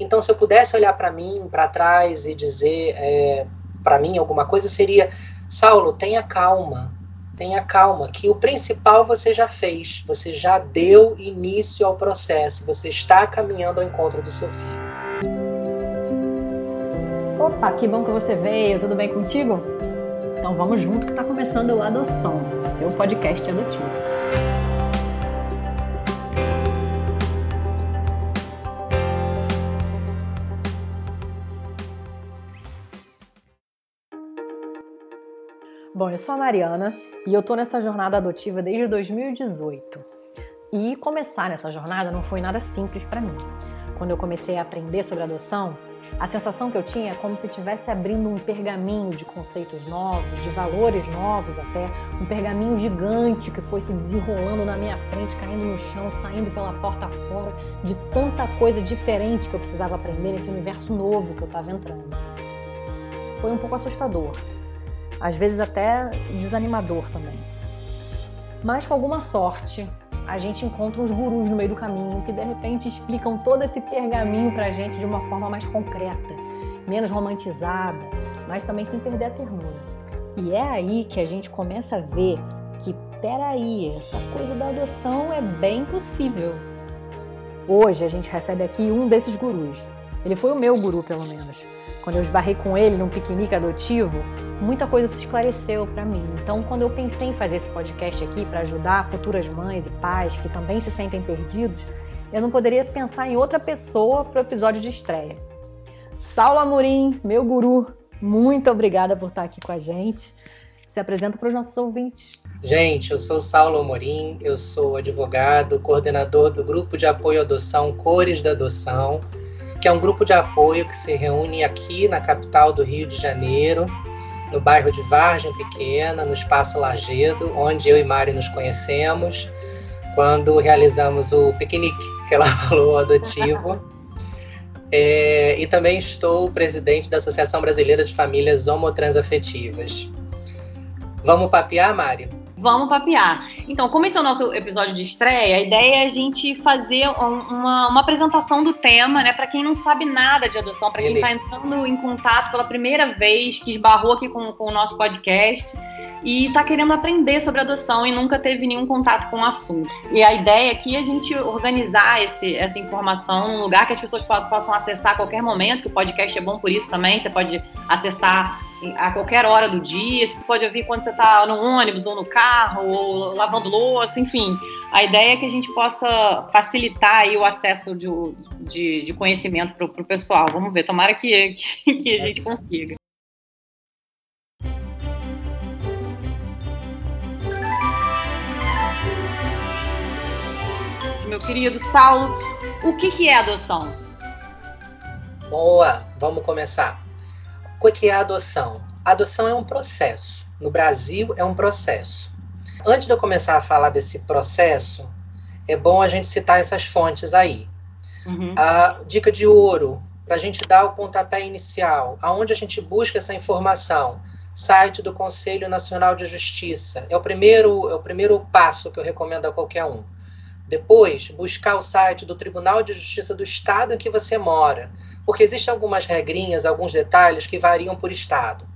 Então, se eu pudesse olhar para mim, para trás e dizer é, para mim alguma coisa, seria: Saulo, tenha calma, tenha calma, que o principal você já fez, você já deu início ao processo, você está caminhando ao encontro do seu filho. Opa, que bom que você veio, tudo bem contigo? Então vamos junto que está começando o Adoção, seu podcast adotivo. Bom, eu sou a Mariana e eu tô nessa jornada adotiva desde 2018. E começar nessa jornada não foi nada simples para mim. Quando eu comecei a aprender sobre adoção, a sensação que eu tinha é como se estivesse abrindo um pergaminho de conceitos novos, de valores novos até, um pergaminho gigante que foi se desenrolando na minha frente, caindo no chão, saindo pela porta fora, de tanta coisa diferente que eu precisava aprender nesse universo novo que eu estava entrando. Foi um pouco assustador, às vezes até desanimador também. Mas com alguma sorte, a gente encontra uns gurus no meio do caminho que de repente explicam todo esse pergaminho pra gente de uma forma mais concreta, menos romantizada, mas também sem perder a ternura. E é aí que a gente começa a ver que, peraí, essa coisa da adoção é bem possível. Hoje a gente recebe aqui um desses gurus. Ele foi o meu guru, pelo menos. Quando eu esbarrei com ele num piquenique adotivo, muita coisa se esclareceu para mim. Então, quando eu pensei em fazer esse podcast aqui para ajudar futuras mães e pais que também se sentem perdidos, eu não poderia pensar em outra pessoa para o episódio de estreia. Saulo Amorim, meu guru, muito obrigada por estar aqui com a gente. Se apresenta para os nossos ouvintes. Gente, eu sou Saulo Amorim, eu sou advogado, coordenador do grupo de apoio à adoção Cores da Adoção, que é um grupo de apoio que se reúne aqui na capital do Rio de Janeiro, no bairro de Vargem Pequena, no Espaço Lagedo, onde eu e Mari nos conhecemos, quando realizamos o piquenique que ela falou adotivo. É, e também estou presidente da Associação Brasileira de Famílias Homotransafetivas. Vamos papear, Mari? Vamos papear. Então, como esse é o nosso episódio de estreia, a ideia é a gente fazer uma, uma apresentação do tema, né? Para quem não sabe nada de adoção, para quem está entrando em contato pela primeira vez, que esbarrou aqui com, com o nosso podcast e está querendo aprender sobre adoção e nunca teve nenhum contato com o assunto. E a ideia aqui é a gente organizar esse, essa informação num lugar que as pessoas possam acessar a qualquer momento, que o podcast é bom por isso também. Você pode acessar a qualquer hora do dia, você pode ouvir quando você está no ônibus ou no carro ou lavando louça, enfim. A ideia é que a gente possa facilitar o acesso de, de, de conhecimento para o pessoal. Vamos ver, tomara que, que, que a gente consiga. Meu querido Saulo, o que, que é adoção? Boa, vamos começar. O que é a adoção? A adoção é um processo. No Brasil, é um processo. Antes de eu começar a falar desse processo, é bom a gente citar essas fontes aí. Uhum. A dica de ouro, para a gente dar o pontapé inicial, aonde a gente busca essa informação? Site do Conselho Nacional de Justiça. É o primeiro, é o primeiro passo que eu recomendo a qualquer um. Depois, buscar o site do Tribunal de Justiça do Estado em que você mora porque existem algumas regrinhas, alguns detalhes que variam por estado.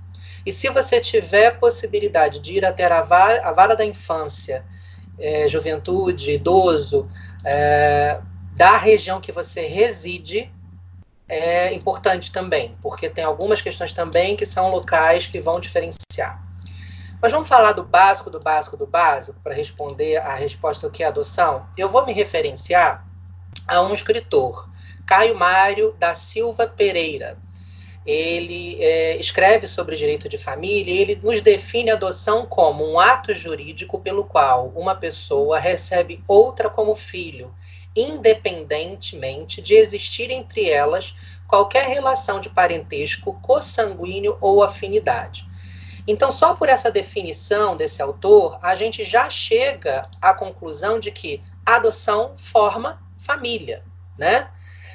E se você tiver possibilidade de ir até a vara, a vara da infância, é, juventude, idoso, é, da região que você reside, é importante também, porque tem algumas questões também que são locais que vão diferenciar. Mas vamos falar do básico, do básico, do básico, para responder a resposta do que é adoção. Eu vou me referenciar a um escritor Caio Mário da Silva Pereira. Ele é, escreve sobre direito de família e ele nos define a adoção como um ato jurídico pelo qual uma pessoa recebe outra como filho, independentemente de existir entre elas qualquer relação de parentesco, consanguíneo ou afinidade. Então, só por essa definição desse autor, a gente já chega à conclusão de que adoção forma família, né?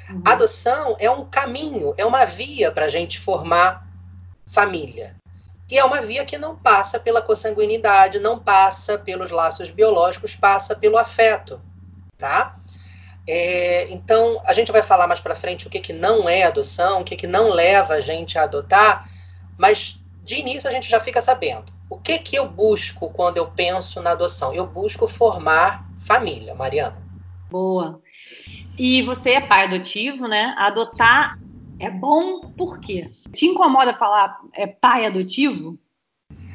Uhum. Adoção é um caminho, é uma via para a gente formar família. E é uma via que não passa pela consanguinidade, não passa pelos laços biológicos, passa pelo afeto, tá? É, então, a gente vai falar mais para frente o que, que não é adoção, o que, que não leva a gente a adotar, mas de início a gente já fica sabendo. O que, que eu busco quando eu penso na adoção? Eu busco formar família, Mariana. Boa. E você é pai adotivo, né? Adotar é bom por quê? Te incomoda falar é, pai adotivo?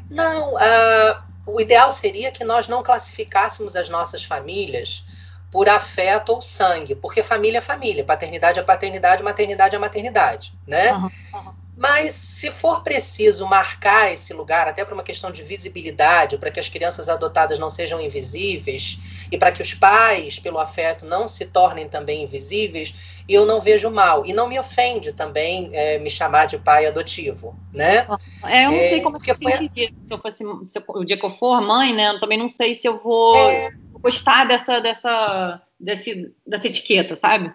Não, uh, o ideal seria que nós não classificássemos as nossas famílias por afeto ou sangue, porque família é família, paternidade é paternidade, maternidade é maternidade, né? Uhum, uhum. Mas se for preciso marcar esse lugar, até para uma questão de visibilidade, para que as crianças adotadas não sejam invisíveis e para que os pais, pelo afeto, não se tornem também invisíveis, eu não vejo mal. E não me ofende também é, me chamar de pai adotivo, né? É, eu não é, sei como que eu sentiria se eu fosse se eu, o dia que eu for mãe, né? Eu também não sei se eu vou é... gostar dessa, dessa, desse, dessa etiqueta, sabe?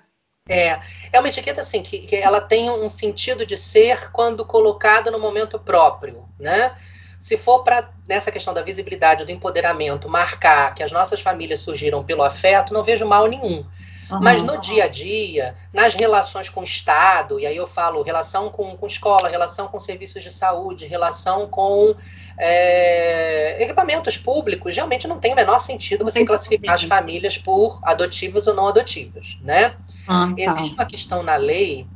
É, é uma etiqueta assim que, que ela tem um sentido de ser quando colocada no momento próprio, né? Se for para nessa questão da visibilidade, do empoderamento, marcar que as nossas famílias surgiram pelo afeto, não vejo mal nenhum. Uhum. Mas no dia a dia, nas relações com o Estado, e aí eu falo relação com, com escola, relação com serviços de saúde, relação com é, equipamentos públicos, realmente não tem o menor sentido você classificar as famílias por adotivas ou não adotivas, né? Ah, tá. Existe uma questão na lei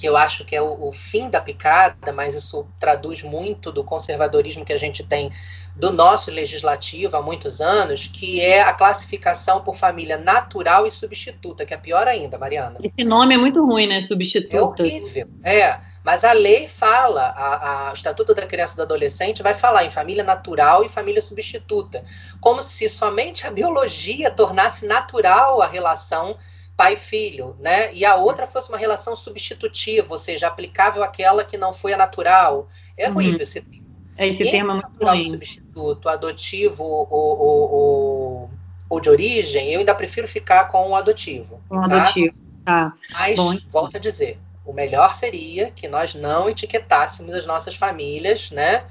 que eu acho que é o, o, fim da picada, mas isso traduz muito do conservadorismo que a gente tem do nosso legislativo há muitos anos, que é a classificação por família natural e substituta, que é pior ainda, Mariana. Esse nome é muito ruim, né? Substituta. É horrível. É. Mas a lei fala, a, a, o Estatuto da Criança e do Adolescente vai falar em família natural e família substituta, como se somente a biologia tornasse natural a relação pai-filho, né? E a outra fosse uma relação substitutiva, ou seja, aplicável àquela que não foi a natural. É uhum. horrível esse termo. É, esse e termo é muito natural ruim. substituto, adotivo ou, ou, ou, ou, de origem, eu ainda prefiro ficar com o adotivo. Com o tá? adotivo, tá. Mas, Bom. volto a dizer, o melhor seria que nós não etiquetássemos as nossas famílias, né?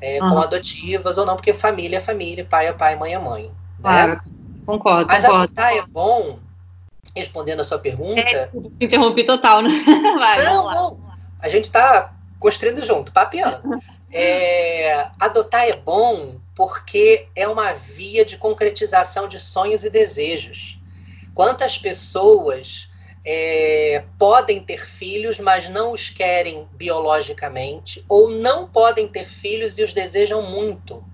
É, uhum. Com adotivas ou não, porque família é família, pai é pai, mãe é mãe. Né? Claro, concordo. Mas concordo. adotar é bom, respondendo a sua pergunta. É, interrompi total, né? Vai, não, não. A gente está construindo junto, papiando. É, adotar é bom porque é uma via de concretização de sonhos e desejos. Quantas pessoas é, podem ter filhos, mas não os querem biologicamente, ou não podem ter filhos e os desejam muito?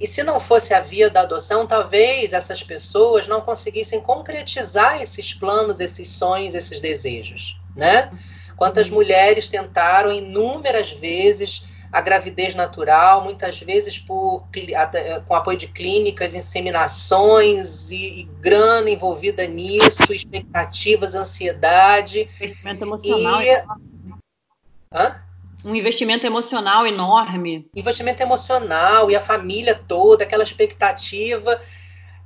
E se não fosse a via da adoção, talvez essas pessoas não conseguissem concretizar esses planos, esses sonhos, esses desejos, né? Quantas uhum. mulheres tentaram inúmeras vezes a gravidez natural, muitas vezes por, com apoio de clínicas, inseminações e, e grana envolvida nisso, expectativas, ansiedade. Investimento emocional. E... Hã? Um investimento emocional enorme. Investimento emocional e a família toda, aquela expectativa.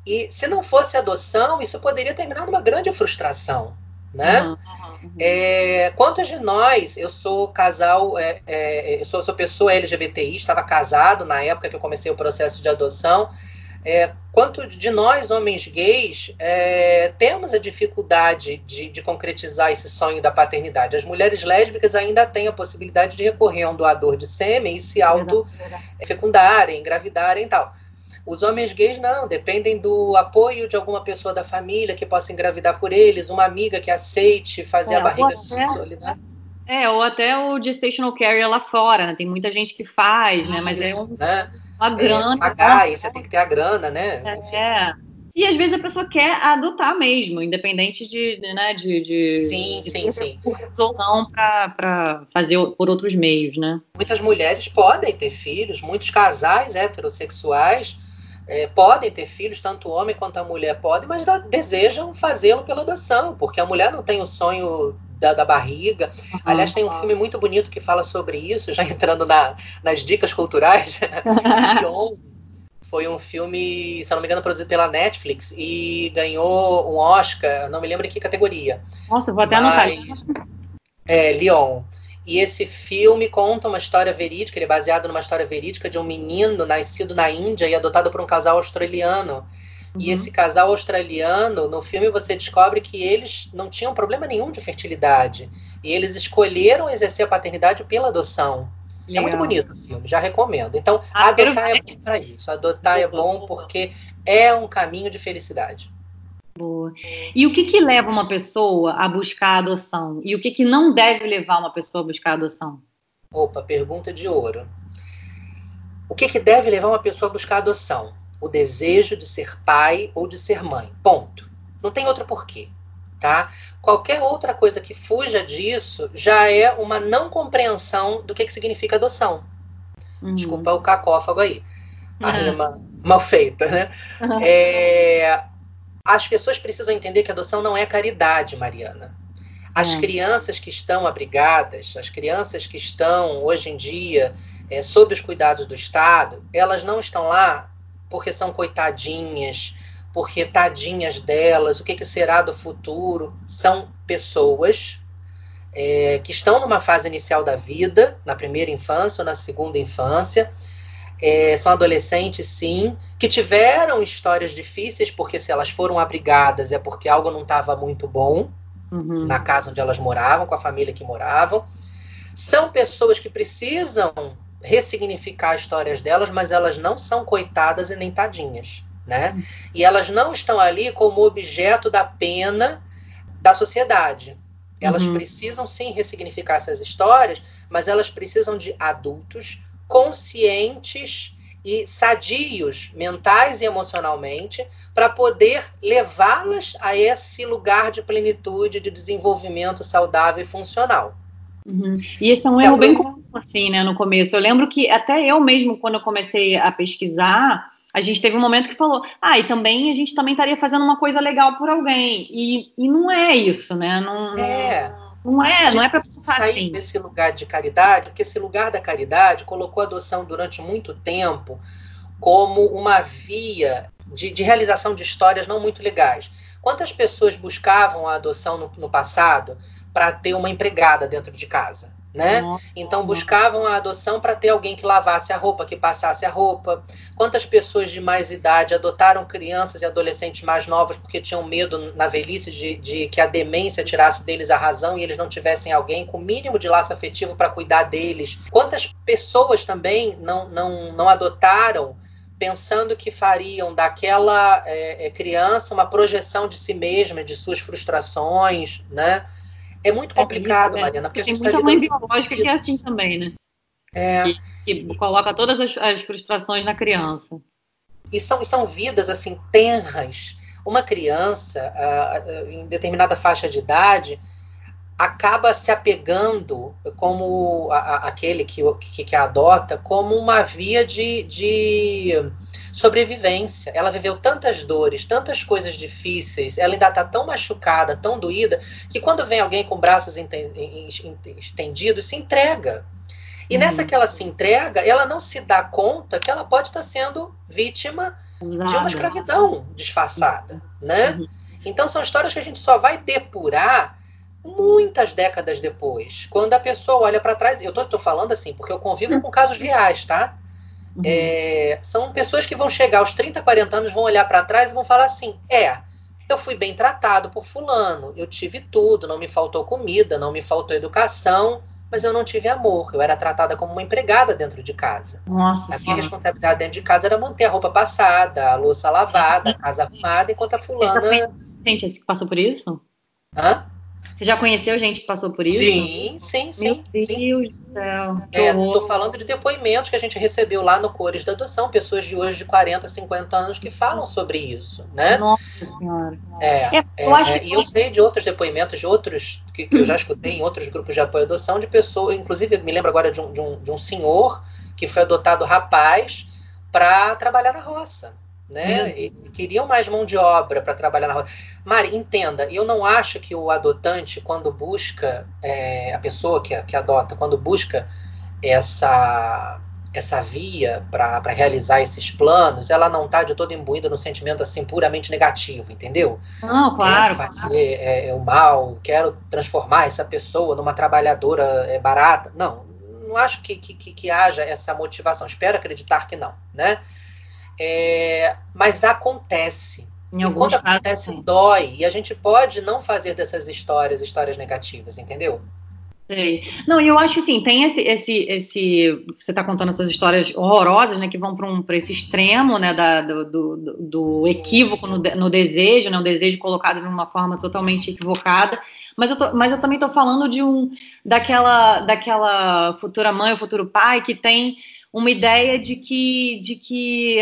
E se não fosse adoção, isso poderia terminar numa grande frustração, né? Uhum, uhum. É, quantos de nós, eu sou casal, é, é, eu sou, sou pessoa LGBTI, estava casado na época que eu comecei o processo de adoção, é, quanto de nós, homens gays, é, temos a dificuldade de, de, concretizar esse sonho da paternidade? As mulheres lésbicas ainda têm a possibilidade de recorrer a um doador de sêmen e se auto-fecundarem, engravidarem e tal. Os homens gays não, dependem do apoio de alguma pessoa da família que possa engravidar por eles, uma amiga que aceite fazer é, a barriga solidária. É, ou até o gestational carrier lá fora, né? Tem muita gente que faz, né? Mas é um, né? Uma é, grana. É, pagar, né? você tem que ter a grana, né? É. E às vezes a pessoa quer adotar mesmo, independente de, né, de, de sim, de sim, sim. ou não para fazer por outros meios, né? Muitas mulheres podem ter filhos, muitos casais heterossexuais é, podem ter filhos, tanto o homem quanto a mulher podem, mas desejam fazê-lo pela adoção, porque a mulher não tem o sonho da, da barriga. Uhum. Aliás, tem um filme muito bonito que fala sobre isso, já entrando na, nas dicas culturais. Leon foi um filme, se não me engano, produzido pela Netflix e ganhou um Oscar, não me lembro em que categoria. Nossa, vou até anotar. É, Leon. E esse filme conta uma história verídica, ele é baseado numa história verídica de um menino nascido na Índia e adotado por um casal australiano Uhum. E esse casal australiano, no filme você descobre que eles não tinham problema nenhum de fertilidade. E eles escolheram exercer a paternidade pela adoção. Legal. É muito bonito o filme, já recomendo. Então, ah, adotar é bom para isso. Adotar é bom porque é um caminho de felicidade. Boa. E o que, que leva uma pessoa a buscar a adoção? E o que, que não deve levar uma pessoa a buscar a adoção? Opa, pergunta de ouro. O que, que deve levar uma pessoa a buscar a adoção? O desejo de ser pai ou de ser mãe. Ponto. Não tem outro porquê, tá? Qualquer outra coisa que fuja disso já é uma não compreensão do que, que significa adoção. Uhum. Desculpa o cacófago aí. A uhum. rima mal feita, né? Uhum. É, as pessoas precisam entender que adoção não é caridade, Mariana. As crianças que estão abrigadas, as crianças que estão hoje em dia é, sob os cuidados do Estado, elas não estão lá porque são coitadinhas, porque tadinhas delas, o que, que será do futuro? São pessoas é, que estão numa fase inicial da vida, na primeira infância ou na segunda infância. É, são adolescentes, sim, que tiveram histórias difíceis, porque se elas foram abrigadas é porque algo não estava muito bom uhum. na casa onde elas moravam, com a família que moravam. São pessoas que precisam ressignificar histórias delas, mas elas não são coitadas e nem tadinhas, né? E elas não estão ali como objeto da pena da sociedade. Elas uhum. precisam sim ressignificar essas histórias, mas elas precisam de adultos conscientes e sadios mentais e emocionalmente para poder levá-las a esse lugar de plenitude, de desenvolvimento saudável e funcional. Uhum. E esse é um erro bem comum, assim, né, no começo. Eu lembro que até eu mesmo, quando eu comecei a pesquisar, a gente teve um momento que falou, ah, e também a gente também estaria fazendo uma coisa legal por alguém. E, e não é isso, né? Não é. Não é, não é para sair assim. desse lugar de caridade, porque esse lugar da caridade colocou a adoção durante muito tempo como uma via de, de realização de histórias não muito legais. Quantas pessoas buscavam a adoção no, no passado para ter uma empregada dentro de casa. Né? Então buscavam a adoção para ter alguém que lavasse a roupa, que passasse a roupa. Quantas pessoas de mais idade adotaram crianças e adolescentes mais novos porque tinham medo na velhice de, de que a demência tirasse deles a razão e eles não tivessem alguém com o mínimo de laço afetivo para cuidar deles? Quantas pessoas também não, não, não adotaram pensando que fariam daquela é, criança uma projeção de si mesma, de suas frustrações, né? É muito é complicado, é, Mariana, porque tem a gente muita tá mãe biológica que é assim também, né? É. Que, que coloca todas as, as, frustrações na criança. E são, e são vidas, assim, tenras. Uma criança, uh, em determinada faixa de idade, acaba se apegando como a, a, aquele que, que, que, adota como uma via de, de sobrevivência. Ela viveu tantas dores, tantas coisas difíceis, ela ainda está tão machucada, tão doída, que quando vem alguém com braços estendidos, se entrega. E uhum. nessa que ela se entrega, ela não se dá conta que ela pode estar sendo vítima Usada. de uma escravidão disfarçada, né? Uhum. Então são histórias que a gente só vai depurar muitas décadas depois, quando a pessoa olha para trás. Eu estou falando assim porque eu convivo com casos reais, tá? Uhum. É, são pessoas que vão chegar aos 30, 40 anos, vão olhar para trás e vão falar assim: é, eu fui bem tratado por Fulano, eu tive tudo, não me faltou comida, não me faltou educação, mas eu não tive amor. Eu era tratada como uma empregada dentro de casa. Nossa, a minha responsabilidade dentro de casa era manter a roupa passada, a louça lavada, a casa arrumada, enquanto a fulana. Gente, que passou por isso? Hã? Você já conheceu gente que passou por isso? Sim, sim, sim. Meu Deus do céu. Estou é, falando de depoimentos que a gente recebeu lá no Cores da Adoção, pessoas de hoje de 40, 50 anos que falam sobre isso, né? Nossa Senhora. É, é, eu acho é, e eu sei de outros depoimentos, de outros, que, que eu já escutei em outros grupos de apoio à adoção, de pessoas, inclusive me lembro agora de um, de um, de um senhor que foi adotado rapaz para trabalhar na roça né? E queriam mais mão de obra para trabalhar na roça. Mari, entenda, eu não acho que o adotante, quando busca, é, a pessoa que, que adota, quando busca essa essa via para realizar esses planos, ela não está de todo imbuída no sentimento assim puramente negativo, entendeu? Não, claro. Quero fazer é, é, o mal, quero transformar essa pessoa numa trabalhadora é, barata. Não, não acho que, que, que haja essa motivação. Espero acreditar que não, né? É, mas acontece. Em e quando acontece, casos, dói. E a gente pode não fazer dessas histórias histórias negativas, entendeu? Sei. Não, e eu acho que assim, tem esse, esse, esse. Você está contando essas histórias horrorosas, né? Que vão para um, esse extremo, né? Da, do, do, do equívoco no, no, desejo, né? O desejo colocado de uma forma totalmente equivocada. Mas eu, tô, mas eu também estou falando de um daquela, daquela futura mãe ou futuro pai que tem uma ideia de que, de que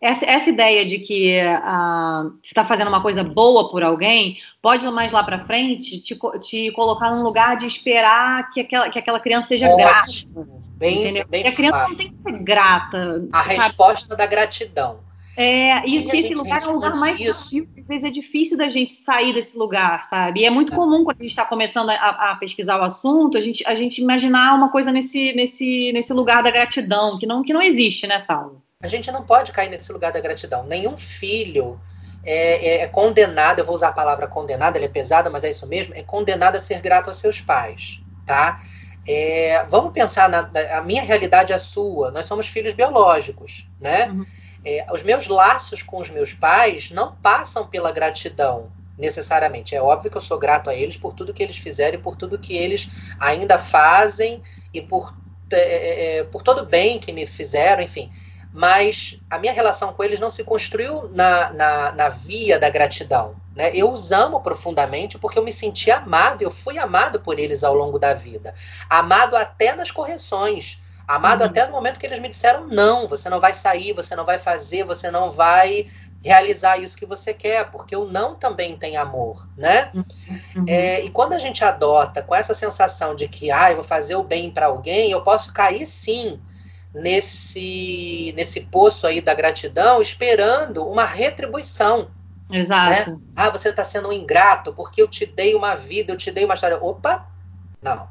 essa, essa ideia de que uh, você está fazendo uma coisa boa por alguém pode mais lá para frente te, te colocar num lugar de esperar que aquela, que aquela criança seja Ótimo. grata. Bem, entendeu? bem a criança não tem que ser grata. A sabe? resposta da gratidão. É, e, e esse lugar é um lugar mais difícil, às vezes é difícil da gente sair desse lugar, sabe? E é muito é. comum quando a gente está começando a, a, pesquisar o assunto, a gente, a gente imaginar uma coisa nesse, nesse, nesse lugar da gratidão, que não, que não existe, né, Saulo? A gente não pode cair nesse lugar da gratidão. Nenhum filho é, é, é, condenado, eu vou usar a palavra condenado, ele é pesada, mas é isso mesmo, é condenado a ser grato aos seus pais, tá? É, vamos pensar na, a minha realidade é a sua. Nós somos filhos biológicos, né? Uhum. É, os meus laços com os meus pais não passam pela gratidão necessariamente. É óbvio que eu sou grato a eles por tudo que eles fizeram e por tudo que eles ainda fazem e por, é, é, é por todo o bem que me fizeram, enfim mas a minha relação com eles não se construiu na, na, na, via da gratidão. Né? Eu os amo profundamente porque eu me senti amado, eu fui amado por eles ao longo da vida. Amado até nas correções. Amado uhum. até no momento que eles me disseram não, você não vai sair, você não vai fazer, você não vai realizar isso que você quer, porque o não também tem amor, né? Uhum. É, e quando a gente adota com essa sensação de que, ah, eu vou fazer o bem para alguém, eu posso cair sim nesse, nesse poço aí da gratidão, esperando uma retribuição. Exato. Né? Ah, você está sendo um ingrato porque eu te dei uma vida, eu te dei uma história. Opa, não.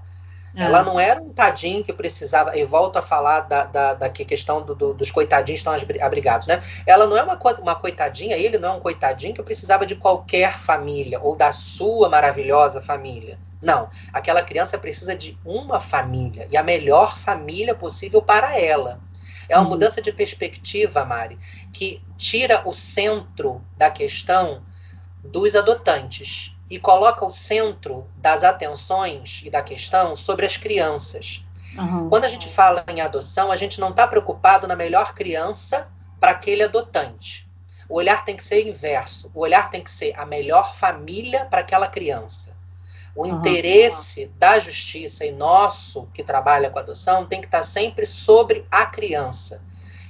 É. Ela não era um tadinho que precisava, e volto a falar da, da, da questão do, do, dos coitadinhos que estão abrigados, né? Ela não é uma, uma coitadinha, ele não é um coitadinho que precisava de qualquer família, ou da sua maravilhosa família. Não, aquela criança precisa de uma família e a melhor família possível para ela. É uma uhum. mudança de perspectiva, Mari, que tira o centro da questão dos adotantes e coloca o centro das atenções e da questão sobre as crianças. Uhum. Quando a gente fala em adoção, a gente não está preocupado na melhor criança para aquele adotante. O olhar tem que ser inverso. O olhar tem que ser a melhor família para aquela criança. O uhum. interesse da justiça e nosso, que trabalha com adoção, tem que estar sempre sobre a criança.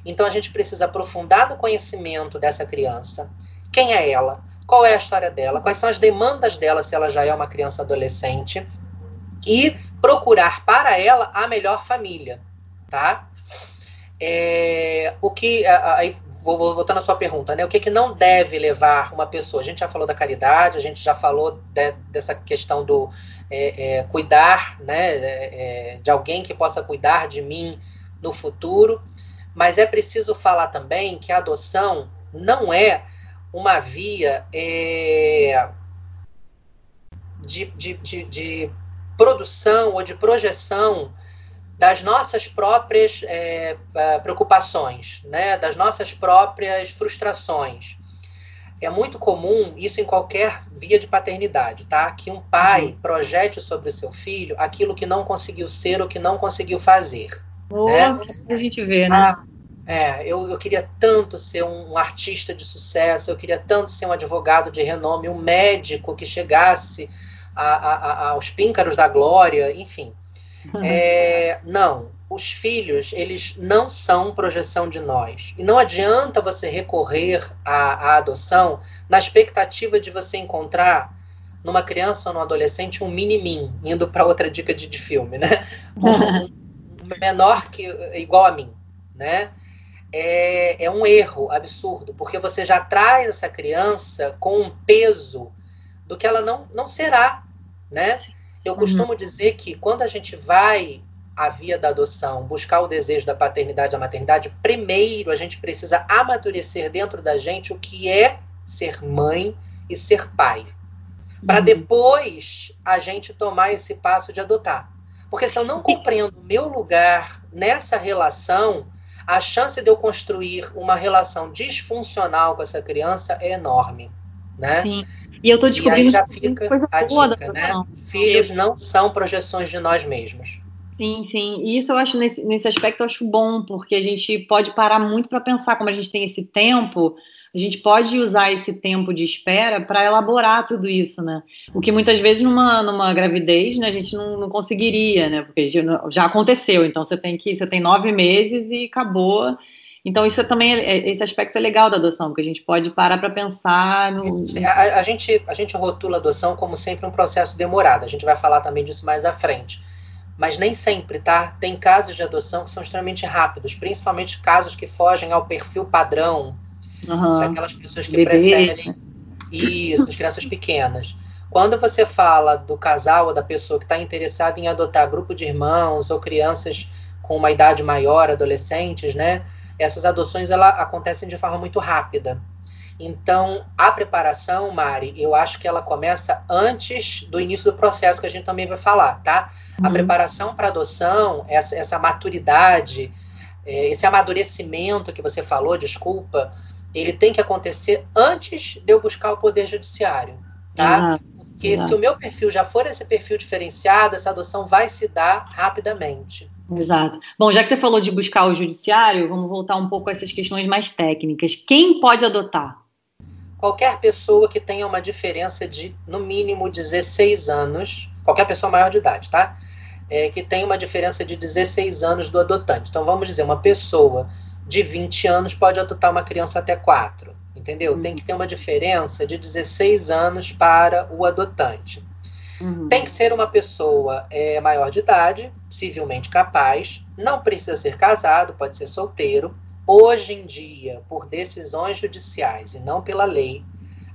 Então a gente precisa aprofundar no conhecimento dessa criança. Quem é ela? Qual é a história dela? Quais são as demandas dela se ela já é uma criança adolescente? E procurar para ela a melhor família, tá? É, o que aí vou, vou voltando à sua pergunta, né? O que, que não deve levar uma pessoa? A gente já falou da caridade, a gente já falou de, dessa questão do é, é, cuidar, né? É, é, de alguém que possa cuidar de mim no futuro, mas é preciso falar também que a adoção não é uma via é, de, de, de, de produção ou de projeção das nossas próprias é, é, preocupações, né? das nossas próprias frustrações. É muito comum isso em qualquer via de paternidade, tá? Que um pai uhum. projete sobre o seu filho aquilo que não conseguiu ser ou que não conseguiu fazer. Oh, né? a gente vê, né? Ah, é, eu, eu queria tanto ser um, um, artista de sucesso, eu queria tanto ser um advogado de renome, um médico que chegasse a, a, a, aos píncaros da glória, enfim. É, não, os filhos, eles não são projeção de nós. E não adianta você recorrer à, à adoção na expectativa de você encontrar numa criança ou no adolescente um mini-mim, indo para outra dica de, de, filme, né? Um, um menor que igual a mim, né? É, é um erro absurdo, porque você já traz essa criança com um peso do que ela não, não será, né? Eu costumo uhum. dizer que quando a gente vai à via da adoção, buscar o desejo da paternidade da maternidade, primeiro a gente precisa amadurecer dentro da gente o que é ser mãe e ser pai. Para uhum. depois a gente tomar esse passo de adotar. Porque se eu não compreendo o meu lugar nessa relação, a chance de eu construir uma relação disfuncional com essa criança é enorme, né? Sim. E eu tô descobrindo e já fica a dica, né? Filhos não são projeções de nós mesmos. Sim, sim. E isso eu acho, nesse, nesse aspecto, eu acho bom, porque a gente pode parar muito para pensar como a gente tem esse tempo, a gente pode usar esse tempo de espera para elaborar tudo isso, né? O que muitas vezes numa, numa gravidez né, a gente não, não conseguiria, né? Porque já aconteceu, então você tem que você tem nove meses e acabou. Então isso também é, esse aspecto é legal da adoção, porque a gente pode parar para pensar no... a, a, gente a gente rotula a adoção como sempre um processo demorado. A gente vai falar também disso mais à frente. Mas nem sempre, tá? Tem casos de adoção que são extremamente rápidos, principalmente casos que fogem ao perfil padrão uhum. daquelas pessoas que Bebê. preferem isso, as crianças pequenas. Quando você fala do casal ou da pessoa que está interessada em adotar grupo de irmãos ou crianças com uma idade maior, adolescentes, né? Essas adoções ela acontecem de forma muito rápida. Então, a preparação, Mari, eu acho que ela começa antes do início do processo que a gente também vai falar, tá? Uhum. A preparação para adoção, essa, essa maturidade, é, esse amadurecimento que você falou, desculpa, ele tem que acontecer antes de eu buscar o poder judiciário, tá? Uhum. Porque se o meu perfil já for esse perfil diferenciado, essa adoção vai se dar rapidamente. Exato. Bom, já que você falou de buscar o judiciário, vamos voltar um pouco a essas questões mais técnicas. Quem pode adotar? Qualquer pessoa que tenha uma diferença de, no mínimo, 16 anos, qualquer pessoa maior de idade, tá? É, que tem uma diferença de 16 anos do adotante. Então, vamos dizer, uma pessoa de 20 anos pode adotar uma criança até 4, entendeu? Uhum. Tem que ter uma diferença de 16 anos para o adotante. Uhum. Tem que ser uma pessoa é, maior de idade, civilmente capaz, não precisa ser casado, pode ser solteiro. Hoje em dia, por decisões judiciais e não pela lei,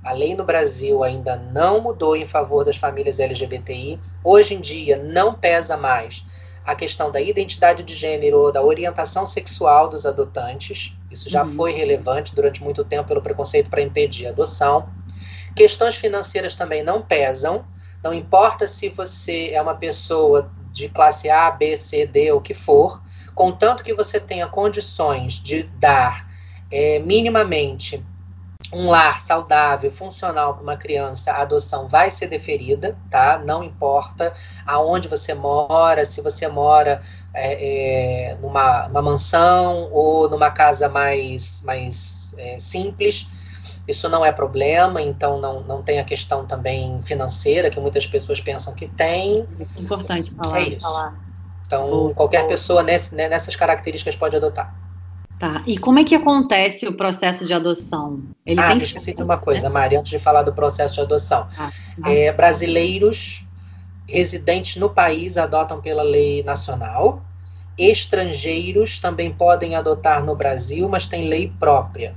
a lei no Brasil ainda não mudou em favor das famílias LGBTI. Hoje em dia não pesa mais a questão da identidade de gênero ou da orientação sexual dos adotantes. Isso já uhum. foi relevante durante muito tempo pelo preconceito para impedir a adoção. Questões financeiras também não pesam. Não importa se você é uma pessoa de classe A, B, C, D, ou o que for, contanto que você tenha condições de dar é, minimamente um lar saudável, funcional para uma criança, a adoção vai ser deferida, tá? Não importa aonde você mora, se você mora é, é, numa, mansão ou numa casa mais, mais é, simples, isso não é problema, então não, não tem a questão também financeira, que muitas pessoas pensam que tem. É importante falar. É isso. Falar. Então, qualquer pessoa nesse, né, nessas características pode adotar. Tá. E como é que acontece o processo de adoção? Ele ah, tem esqueci de uma coisa, né? Mari, antes de falar do processo de adoção. Ah, ah. É, brasileiros residentes no país adotam pela lei nacional. Estrangeiros também podem adotar no Brasil, mas tem lei própria.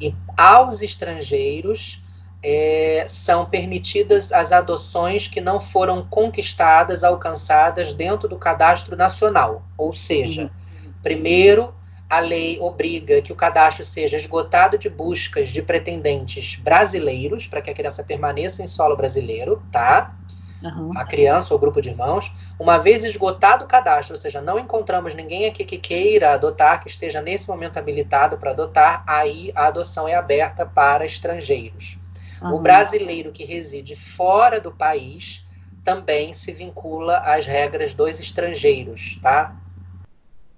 E aos estrangeiros é, são permitidas as adoções que não foram conquistadas, alcançadas dentro do cadastro nacional. Ou seja, uhum. primeiro a lei obriga que o cadastro seja esgotado de buscas de pretendentes brasileiros, para que a criança permaneça em solo brasileiro, tá? Uhum. A criança ou grupo de irmãos. Uma vez esgotado o cadastro, ou seja, não encontramos ninguém aqui que queira adotar, que esteja nesse momento habilitado para adotar, aí a adoção é aberta para estrangeiros. Uhum. O brasileiro que reside fora do país também se vincula às regras dos estrangeiros, tá?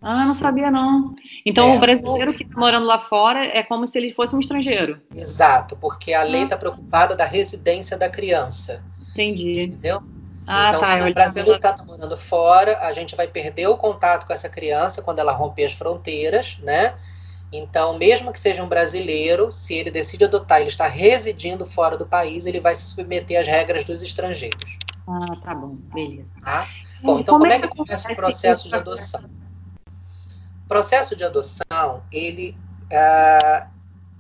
Ah, não sabia não. Então é, o brasileiro que está morando lá fora é como se ele fosse um estrangeiro. Exato, porque a lei está ah. preocupada da residência da criança. Entendi. Entendeu? Ah, então, tá, se o brasileiro está morando fora, a gente vai perder o contato com essa criança quando ela romper as fronteiras, né? Então, mesmo que seja um brasileiro, se ele decide adotar, ele está residindo fora do país, ele vai se submeter às regras dos estrangeiros. Ah, tá bom, beleza. Tá? Bom, então como, como é que começa o processo de adoção? Processo de adoção, ele. Uh,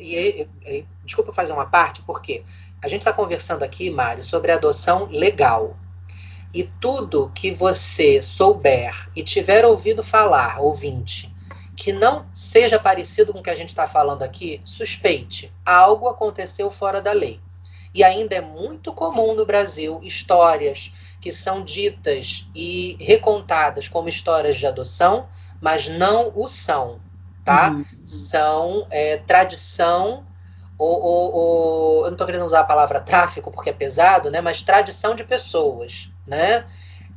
e, e, desculpa fazer uma parte, porque a gente está conversando aqui, Mário, sobre adoção legal. E tudo que você souber e tiver ouvido falar, ouvinte, que não seja parecido com o que a gente está falando aqui, suspeite. Algo aconteceu fora da lei. E ainda é muito comum no Brasil histórias que são ditas e recontadas como histórias de adoção mas não o são, tá? Uhum. São é, tradição ou, ou, ou, eu não estou querendo usar a palavra tráfico porque é pesado, né? Mas tradição de pessoas, né?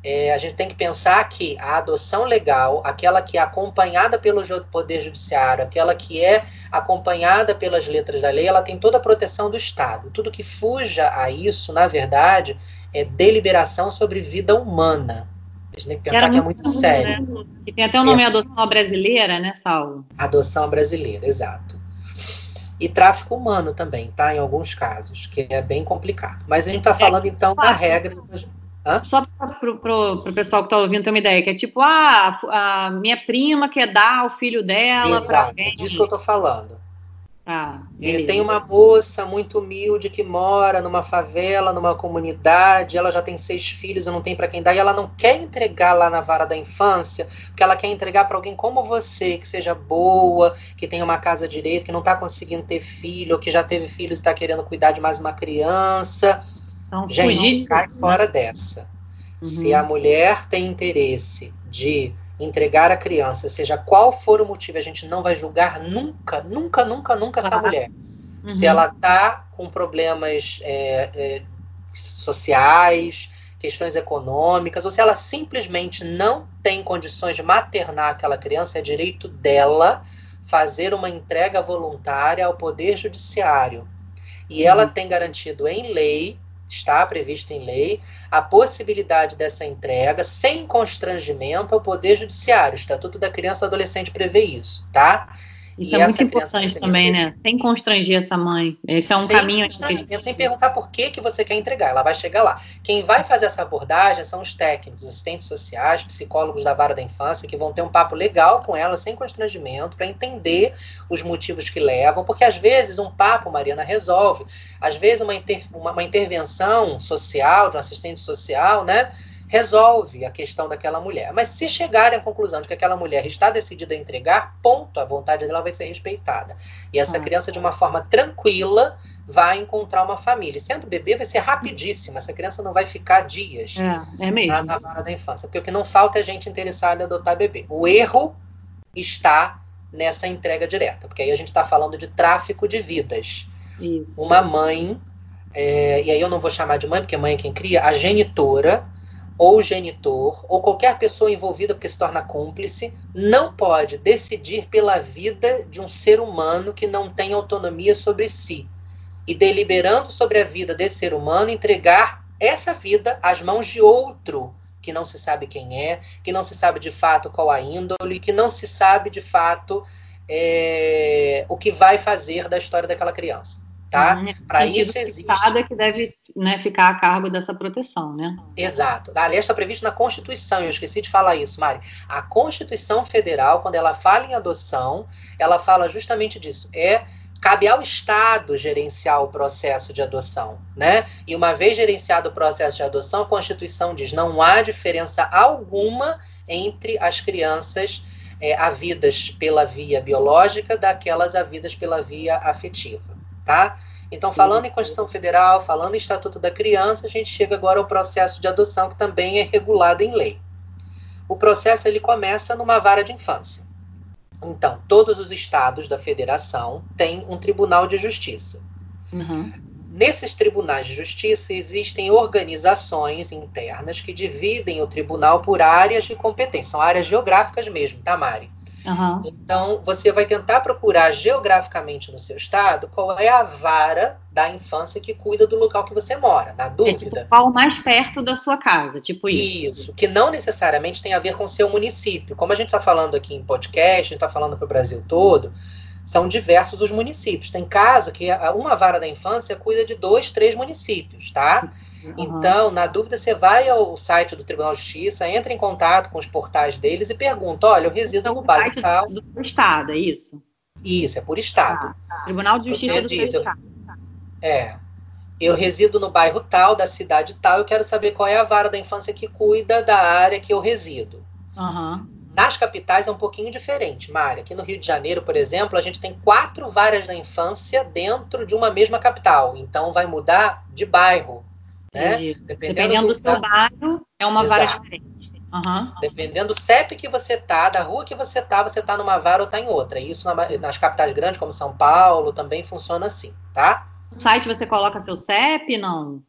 É, a gente tem que pensar que a adoção legal, aquela que é acompanhada pelo Poder Judiciário, aquela que é acompanhada pelas letras da lei, ela tem toda a proteção do Estado. Tudo que fuja a isso, na verdade, é deliberação sobre vida humana. A gente tem que pensar que é muito sério. Né? E tem até o nome é. adoção brasileira, né, Saulo? Adoção brasileira, exato. E tráfico humano também, tá? Em alguns casos, que é bem complicado. Mas a gente está é, falando, então, da regra. Hã? Só para o pessoal que está ouvindo ter uma ideia, que é tipo, ah, a minha prima quer dar o filho dela Exato, é disso que eu estou falando. Ah, tem uma moça muito humilde que mora numa favela, numa comunidade, ela já tem seis filhos e não tem para quem dar, e ela não quer entregar lá na vara da infância, porque ela quer entregar para alguém como você, que seja boa, que tenha uma casa direito, que não está conseguindo ter filho, ou que já teve filhos e está querendo cuidar de mais uma criança. Então, Gente, fugir, cai né? fora dessa. Uhum. Se a mulher tem interesse de entregar a criança, seja qual for o motivo, a gente não vai julgar nunca, nunca, nunca, nunca essa mulher. Uhum. Se ela está com problemas é, é, sociais, questões econômicas, ou se ela simplesmente não tem condições de maternar aquela criança, é direito dela fazer uma entrega voluntária ao Poder Judiciário. E uhum. ela tem garantido em lei está previsto em lei a possibilidade dessa entrega sem constrangimento ao Poder Judiciário. O Estatuto da Criança e do Adolescente prevê isso, tá? Isso e é muito importante também, né? Sem constranger essa mãe. Esse é um sem caminho. Sem perguntar por que, que você quer entregar. Ela vai chegar lá. Quem vai fazer essa abordagem são os técnicos, assistentes sociais, psicólogos da vara da infância, que vão ter um papo legal com ela, sem constrangimento, para entender os motivos que levam. Porque às vezes um papo, Mariana, resolve. Às vezes uma, inter, uma, uma intervenção social, de um assistente social, né? Resolve a questão daquela mulher. Mas se chegarem à conclusão de que aquela mulher está decidida a entregar, ponto, a vontade dela vai ser respeitada. E essa ah. criança, de uma forma tranquila, vai encontrar uma família. sendo bebê, vai ser rapidíssimo. Essa criança não vai ficar dias é, é na, na vara da infância. Porque o que não falta é gente interessada em adotar bebê. O erro está nessa entrega direta. Porque aí a gente está falando de tráfico de vidas. Isso. Uma mãe, é, e aí eu não vou chamar de mãe, porque mãe é quem cria, a genitora ou genitor, ou qualquer pessoa envolvida porque se torna cúmplice, não pode decidir pela vida de um ser humano que não tem autonomia sobre si. E deliberando sobre a vida desse ser humano, entregar essa vida às mãos de outro que não se sabe quem é, que não se sabe de fato qual a índole, que não se sabe de fato é, o que vai fazer da história daquela criança tá? Uhum. Para isso existe. Que deve né, ficar a cargo dessa proteção, né? Exato. Aliás, está previsto na Constituição, eu esqueci de falar isso, Mari. A Constituição Federal, quando ela fala em adoção, ela fala justamente disso. É cabe ao Estado gerenciar o processo de adoção, né? E uma vez gerenciado o processo de adoção, a Constituição diz não há diferença alguma entre as crianças é, havidas pela via biológica daquelas havidas pela via afetiva tá? Então, falando em Constituição Federal, falando em Estatuto da Criança, a gente chega agora ao processo de adoção, que também é regulado em lei. O processo ele começa numa vara de infância. Então, todos os estados da federação têm um tribunal de justiça. Uhum. Nesses tribunais de justiça existem organizações internas que dividem o tribunal por áreas de competência, são áreas geográficas mesmo, tá, Mari? Uhum. Então, você vai tentar procurar geograficamente no seu estado qual é a vara da infância que cuida do local que você mora, na dúvida. É tipo, qual mais perto da sua casa, tipo isso. Isso, que não necessariamente tem a ver com o seu município. Como a gente está falando aqui em podcast, a gente está falando para o Brasil todo, são diversos os municípios. Tem caso que uma vara da infância cuida de dois, três municípios, tá? Uhum. Então, na dúvida, você vai ao site do Tribunal de Justiça, entra em contato com os portais deles e pergunta: olha, eu resido então, no bairro tal. Do, do Estado, é isso? Isso, é por Estado. Ah, Tribunal de Justiça você do diz, eu, Estado. É. Eu resido no bairro tal, da cidade tal, eu quero saber qual é a vara da infância que cuida da área que eu resido. Uhum. Nas capitais é um pouquinho diferente, Mária. Aqui no Rio de Janeiro, por exemplo, a gente tem quatro varas da infância dentro de uma mesma capital. Então vai mudar de bairro. Né? Dependendo, Dependendo do, do seu bairro, é uma Exato. vara diferente. Uhum. Dependendo do CEP que você tá, da rua que você tá, você tá numa vara ou tá em outra. E isso na, nas capitais grandes, como São Paulo, também funciona assim, tá? No site você coloca seu CEP, não?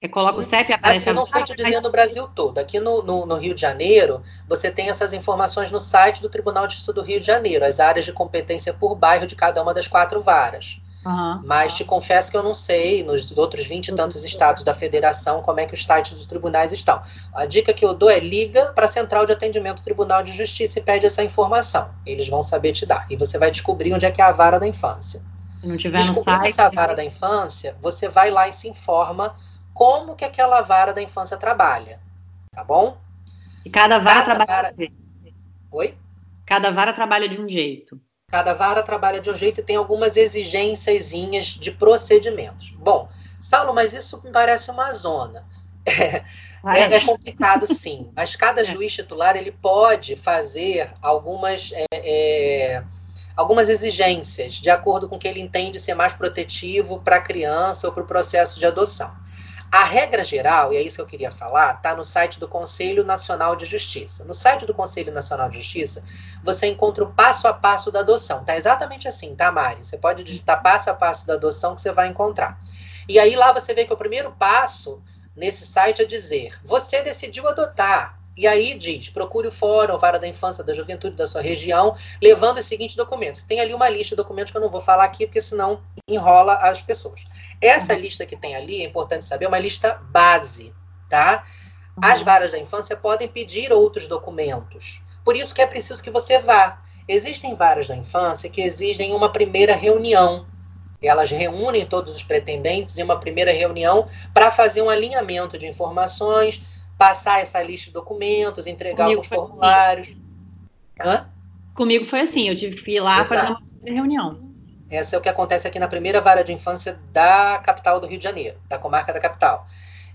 Você coloca o CEP e aparece... Assim, não sei te dizer no Brasil todo. Aqui no, no, no, Rio de Janeiro, você tem essas informações no site do Tribunal de Justiça do Rio de Janeiro, as áreas de competência por bairro de cada uma das quatro varas. Uhum. Mas te confesso que eu não sei, nos outros 20 e tantos estados da federação, como é que os sites dos tribunais estão. A dica que eu dou é liga para a Central de Atendimento do Tribunal de Justiça e pede essa informação. Eles vão saber te dar. E você vai descobrir onde é que é a vara da infância. Se não tiver site, essa vara da infância, você vai lá e se informa como que aquela vara da infância trabalha. Tá bom? E cada vara cada trabalha. Vara... Oi? Cada vara trabalha de um jeito. Cada vara trabalha de um jeito e tem algumas exigências de procedimentos. Bom, Saulo, mas isso me parece uma zona. É, é, é complicado, sim. Mas cada é. juiz titular ele pode fazer algumas, é, é, algumas exigências de acordo com o que ele entende ser mais protetivo para a criança ou para o processo de adoção. A regra geral, e é isso que eu queria falar, está no site do Conselho Nacional de Justiça. No site do Conselho Nacional de Justiça, você encontra o passo a passo da adoção. Tá exatamente assim, tá, Mari? Você pode digitar passo a passo da adoção que você vai encontrar. E aí lá você vê que o primeiro passo nesse site é dizer: você decidiu adotar. E aí diz: procure o fórum, vara da infância, da juventude da sua região, levando os seguintes documentos. Tem ali uma lista de documentos que eu não vou falar aqui, porque senão enrola as pessoas. Essa uhum. lista que tem ali, é importante saber, é uma lista base, tá? Uhum. As varas da infância podem pedir outros documentos. Por isso que é preciso que você vá. Existem varas da infância que exigem uma primeira reunião. Elas reúnem todos os pretendentes em uma primeira reunião para fazer um alinhamento de informações, passar essa lista de documentos, entregar Comigo alguns assim. formulários. Assim. Hã? Comigo foi assim, eu tive que ir lá Exato. fazer uma reunião. Essa é o que acontece aqui na primeira vara de infância da capital do Rio de Janeiro, da comarca da capital.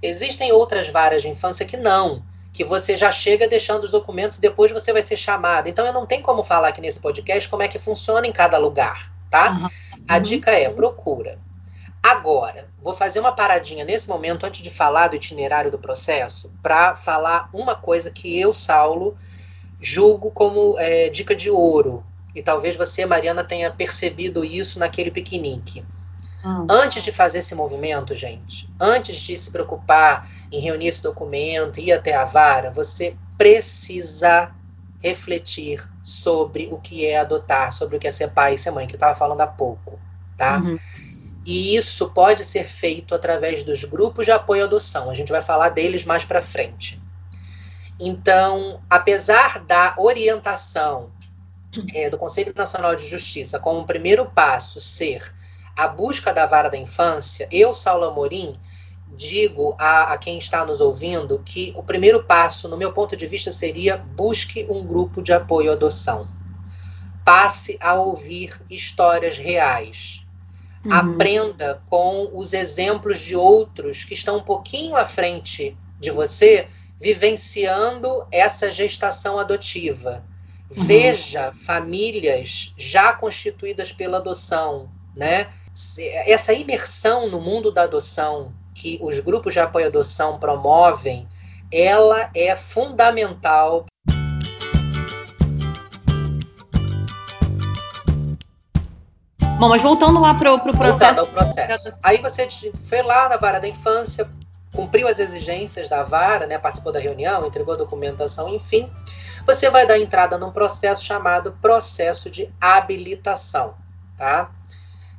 Existem outras varas de infância que não, que você já chega deixando os documentos e depois você vai ser chamado. Então eu não tenho como falar aqui nesse podcast como é que funciona em cada lugar, tá? Uhum. A dica é procura. Agora, vou fazer uma paradinha nesse momento antes de falar do itinerário do processo, para falar uma coisa que eu, Saulo, julgo como é, dica de ouro. E talvez você, Mariana, tenha percebido isso naquele piquenique. Hum. Antes de fazer esse movimento, gente, antes de se preocupar em reunir esse documento, ir até a vara, você precisa refletir sobre o que é adotar, sobre o que é ser pai e ser mãe, que eu estava falando há pouco, tá? Uhum. E isso pode ser feito através dos grupos de apoio à adoção. A gente vai falar deles mais para frente. Então, apesar da orientação é, do Conselho Nacional de Justiça como primeiro passo ser a busca da vara da infância, eu, Saulo Amorim, digo a, a, quem está nos ouvindo que o primeiro passo, no meu ponto de vista, seria busque um grupo de apoio à adoção. Passe a ouvir histórias reais Uhum. Aprenda com os exemplos de outros que estão um pouquinho à frente de você, vivenciando essa gestação adotiva. Uhum. Veja famílias já constituídas pela adoção, né? Essa imersão no mundo da adoção que os grupos de apoio à adoção promovem, ela é fundamental Bom, mas voltando lá para o pro processo. Voltando ao processo. Aí você foi lá na vara da infância, cumpriu as exigências da vara, né, participou da reunião, entregou a documentação, enfim. Você vai dar entrada num processo chamado processo de habilitação. Tá?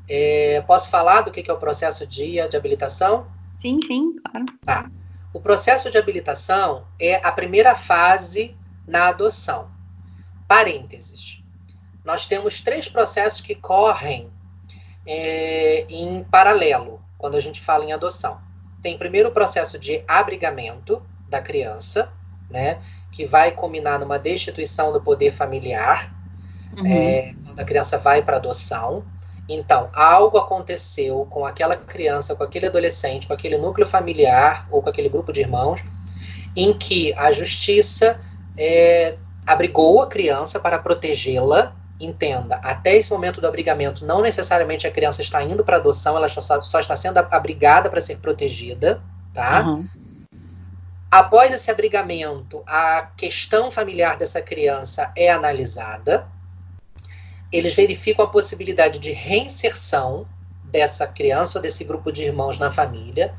É, posso falar do que é o processo de, de habilitação? Sim, sim, claro. Tá. O processo de habilitação é a primeira fase na adoção. Parênteses. Nós temos três processos que correm é, em paralelo quando a gente fala em adoção. Tem primeiro o processo de abrigamento da criança, né, que vai culminar numa destituição do poder familiar, uhum. é, quando a criança vai para adoção. Então, algo aconteceu com aquela criança, com aquele adolescente, com aquele núcleo familiar ou com aquele grupo de irmãos, em que a justiça é, abrigou a criança para protegê-la entenda, até esse momento do abrigamento, não necessariamente a criança está indo para adoção, ela só, só, está sendo abrigada para ser protegida, tá? Uhum. Após esse abrigamento, a questão familiar dessa criança é analisada. Eles verificam a possibilidade de reinserção dessa criança ou desse grupo de irmãos na família.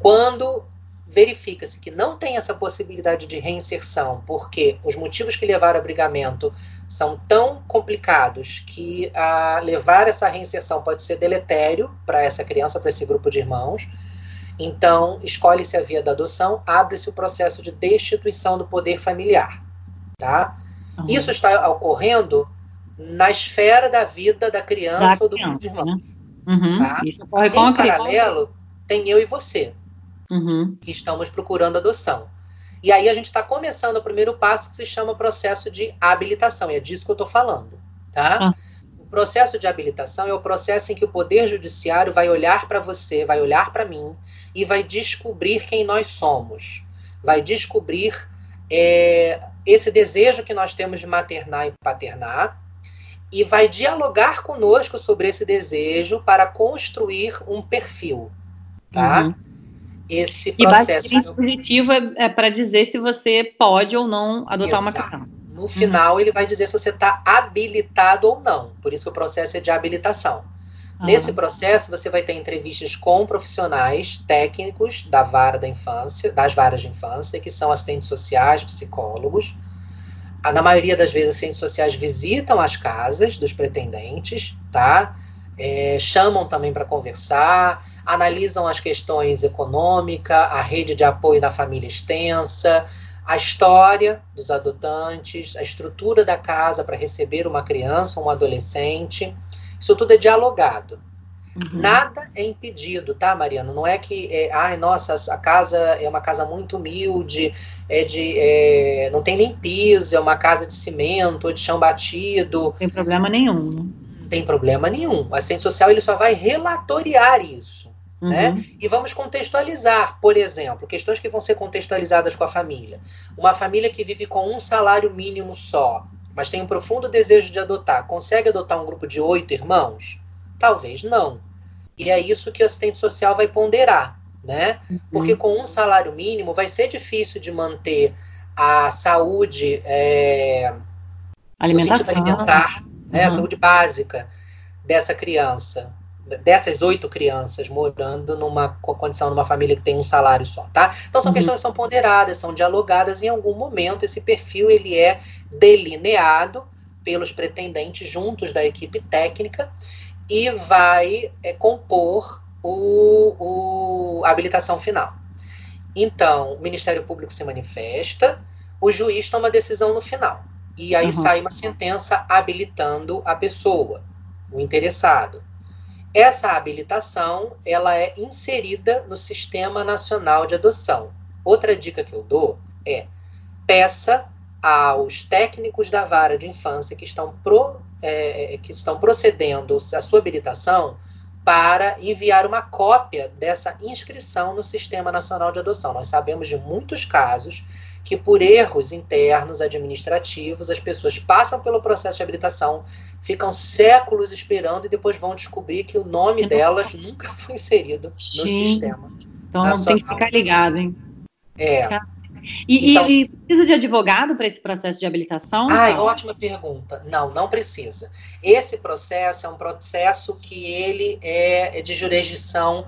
Quando verifica-se que não tem essa possibilidade de reinserção, porque os motivos que levaram ao abrigamento são tão complicados que a levar essa reinserção pode ser deletério para essa criança, para esse grupo de irmãos. Então, escolhe-se a via da adoção, abre-se o processo de destituição do poder familiar. Tá? Uhum. Isso está ocorrendo na esfera da vida da criança da ou do criança, grupo de irmãos. Né? Uhum. Tá? Isso ocorre em paralelo, tem eu e você, uhum. que estamos procurando adoção. E aí a gente está começando o primeiro passo que se chama processo de habilitação, e é disso que eu estou falando. Tá? Ah. O processo de habilitação é o processo em que o Poder Judiciário vai olhar para você, vai olhar para mim e vai descobrir quem nós somos. Vai descobrir é, esse desejo que nós temos de maternar e paternar e vai dialogar conosco sobre esse desejo para construir um perfil, tá? Uhum. Esse processo. E o dispositivo é, é para dizer se você pode ou não adotar Exato. uma criança. No final, uhum. ele vai dizer se você está habilitado ou não. Por isso que o processo é de habilitação. Uhum. Nesse processo, você vai ter entrevistas com profissionais técnicos da vara da infância, das varas de infância, que são assistentes sociais, psicólogos, na maioria das vezes, as ciências sociais visitam as casas dos pretendentes, tá? É, chamam também para conversar, analisam as questões econômicas, a rede de apoio da família extensa, a história dos adotantes, a estrutura da casa para receber uma criança, um adolescente. Isso tudo é dialogado. Uhum. Nada é impedido, tá, Mariana? Não é que, é, ai, nossa, a casa é uma casa muito humilde, é de, é, não tem nem piso, é uma casa de cimento ou de chão batido. Não tem problema nenhum. Né? Não tem problema nenhum. O assistente social ele só vai relatoriar isso. Uhum. Né? E vamos contextualizar, por exemplo, questões que vão ser contextualizadas com a família. Uma família que vive com um salário mínimo só, mas tem um profundo desejo de adotar, consegue adotar um grupo de oito irmãos? Talvez não. E é isso que o assistente social vai ponderar, né? Uhum. Porque com um salário mínimo vai ser difícil de manter a saúde é, alimentação. alimentar, né? a uhum. saúde básica dessa criança, dessas oito crianças morando numa condição numa família que tem um salário só, tá? Então são uhum. questões que são ponderadas, são dialogadas em algum momento esse perfil ele é delineado pelos pretendentes juntos da equipe técnica e vai é, compor o, o, a habilitação final. Então, o Ministério Público se manifesta, o juiz toma a decisão no final. E aí uhum. sai uma sentença habilitando a pessoa, o interessado. Essa habilitação ela é inserida no Sistema Nacional de Adoção. Outra dica que eu dou é peça aos técnicos da vara de infância que estão, pro, é, que estão procedendo a sua habilitação para enviar uma cópia dessa inscrição no Sistema Nacional de Adoção. Nós sabemos de muitos casos que, por erros internos administrativos, as pessoas passam pelo processo de habilitação, ficam séculos esperando e depois vão descobrir que o nome delas nunca foi inserido no Sim. sistema. Então nacional. tem que ficar ligado, hein? É. E, então, e, precisa de advogado para esse processo de habilitação? Ah, ótima pergunta. Não, não precisa. Esse processo é um processo que ele é, de jurisdição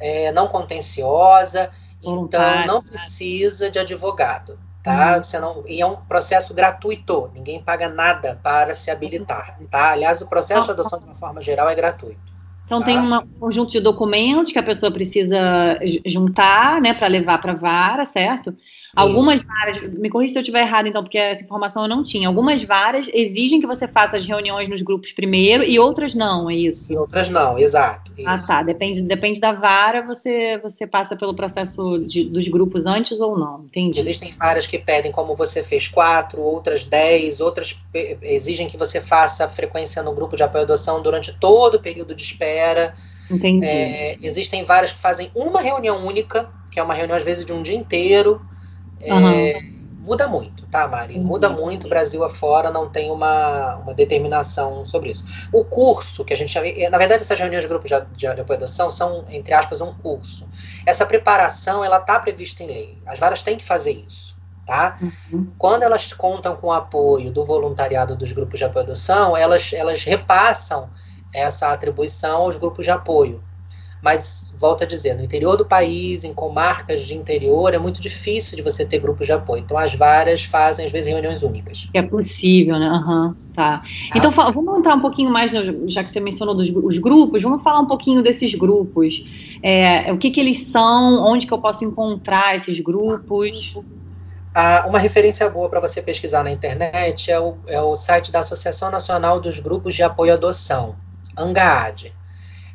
é, não contenciosa, então não precisa de advogado. Tá? Uhum. Você não, e é um processo gratuito, ninguém paga nada para se habilitar. Tá? Aliás, o processo de adoção, de uma forma geral, é gratuito. Então tá. tem um conjunto de documentos que a pessoa precisa juntar, né, para levar para a vara, certo? Algumas varas, me corrija se eu estiver errado, então, porque essa informação eu não tinha. Algumas varas exigem que você faça as reuniões nos grupos primeiro e outras não, é isso? E outras não, exato. Ah, isso. Ah, tá. Depende, depende da vara, você, você passa pelo processo de, dos grupos antes ou não. Entendi. Existem varas que pedem, como você fez, quatro, outras dez, outras exigem que você faça frequência no grupo de apoio à adoção durante todo o período de espera. Entendi. É, existem varas que fazem uma reunião única, que é uma reunião, às vezes, de um dia inteiro Uhum. Muda muito, tá, Mari? Uhum. Muda muito, Brasil afora não tem uma, uma determinação sobre isso. O curso que a gente chama, na verdade, essas reuniões de grupo de, de, de apoio à adoção são, entre aspas, um curso. Essa preparação, ela está prevista em lei. As varas têm que fazer isso, tá? Uhum. Quando elas contam com o apoio do voluntariado dos grupos de apoio à adoção, elas, elas repassam essa atribuição aos grupos de apoio. Mas, volto a dizer, no interior do país, em comarcas de interior, é muito difícil de você ter grupos de apoio. Então, as varas fazem, às vezes, reuniões únicas. É possível, né? Uhum, tá. tá. Então, vamos entrar um pouquinho mais, já que você mencionou dos, os grupos, vamos falar um pouquinho desses grupos. É, o que, que eles são, onde que eu posso encontrar esses grupos? Ah, uma referência boa para você pesquisar na internet é o, é o site da Associação Nacional dos Grupos de Apoio à Adoção, ANGAAD.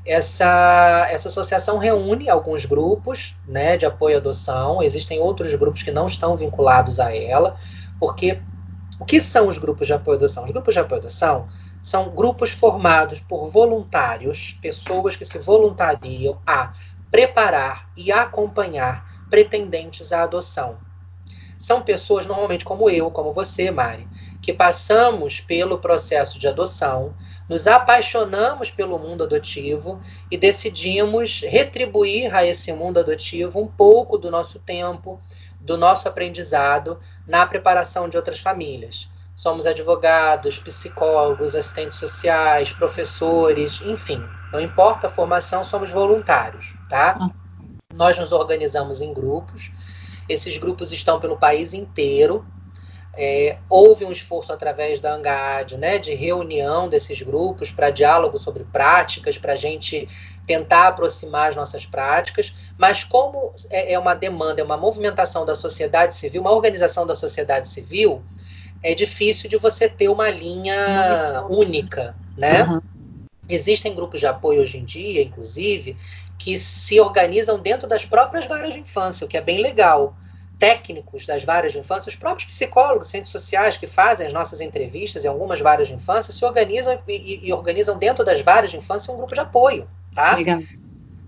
Essa, essa associação reúne alguns grupos né, de apoio à adoção, existem outros grupos que não estão vinculados a ela, porque o que são os grupos de apoio à adoção? Os grupos de apoio à adoção são grupos formados por voluntários, pessoas que se voluntariam a preparar e acompanhar pretendentes à adoção. São pessoas, normalmente como eu, como você, Mari, que passamos pelo processo de adoção, nos apaixonamos pelo mundo adotivo e decidimos retribuir a esse mundo adotivo um pouco do nosso tempo, do nosso aprendizado na preparação de outras famílias. Somos advogados, psicólogos, assistentes sociais, professores, enfim, não importa a formação, somos voluntários, tá? Ah. Nós nos organizamos em grupos. Esses grupos estão pelo país inteiro, é, houve um esforço através da ANGAD, né, de reunião desses grupos para diálogo sobre práticas, para a gente tentar aproximar as nossas práticas, mas como é, é uma demanda, é uma movimentação da sociedade civil, uma organização da sociedade civil, é difícil de você ter uma linha única, né? Uhum. Existem grupos de apoio hoje em dia, inclusive, que se organizam dentro das próprias varas de infância, o que é bem legal técnicos das várias de infância, os próprios psicólogos, ciências sociais que fazem as nossas entrevistas em algumas várias de infância, se organizam e, e organizam dentro das várias de infância um grupo de apoio, tá? Legal.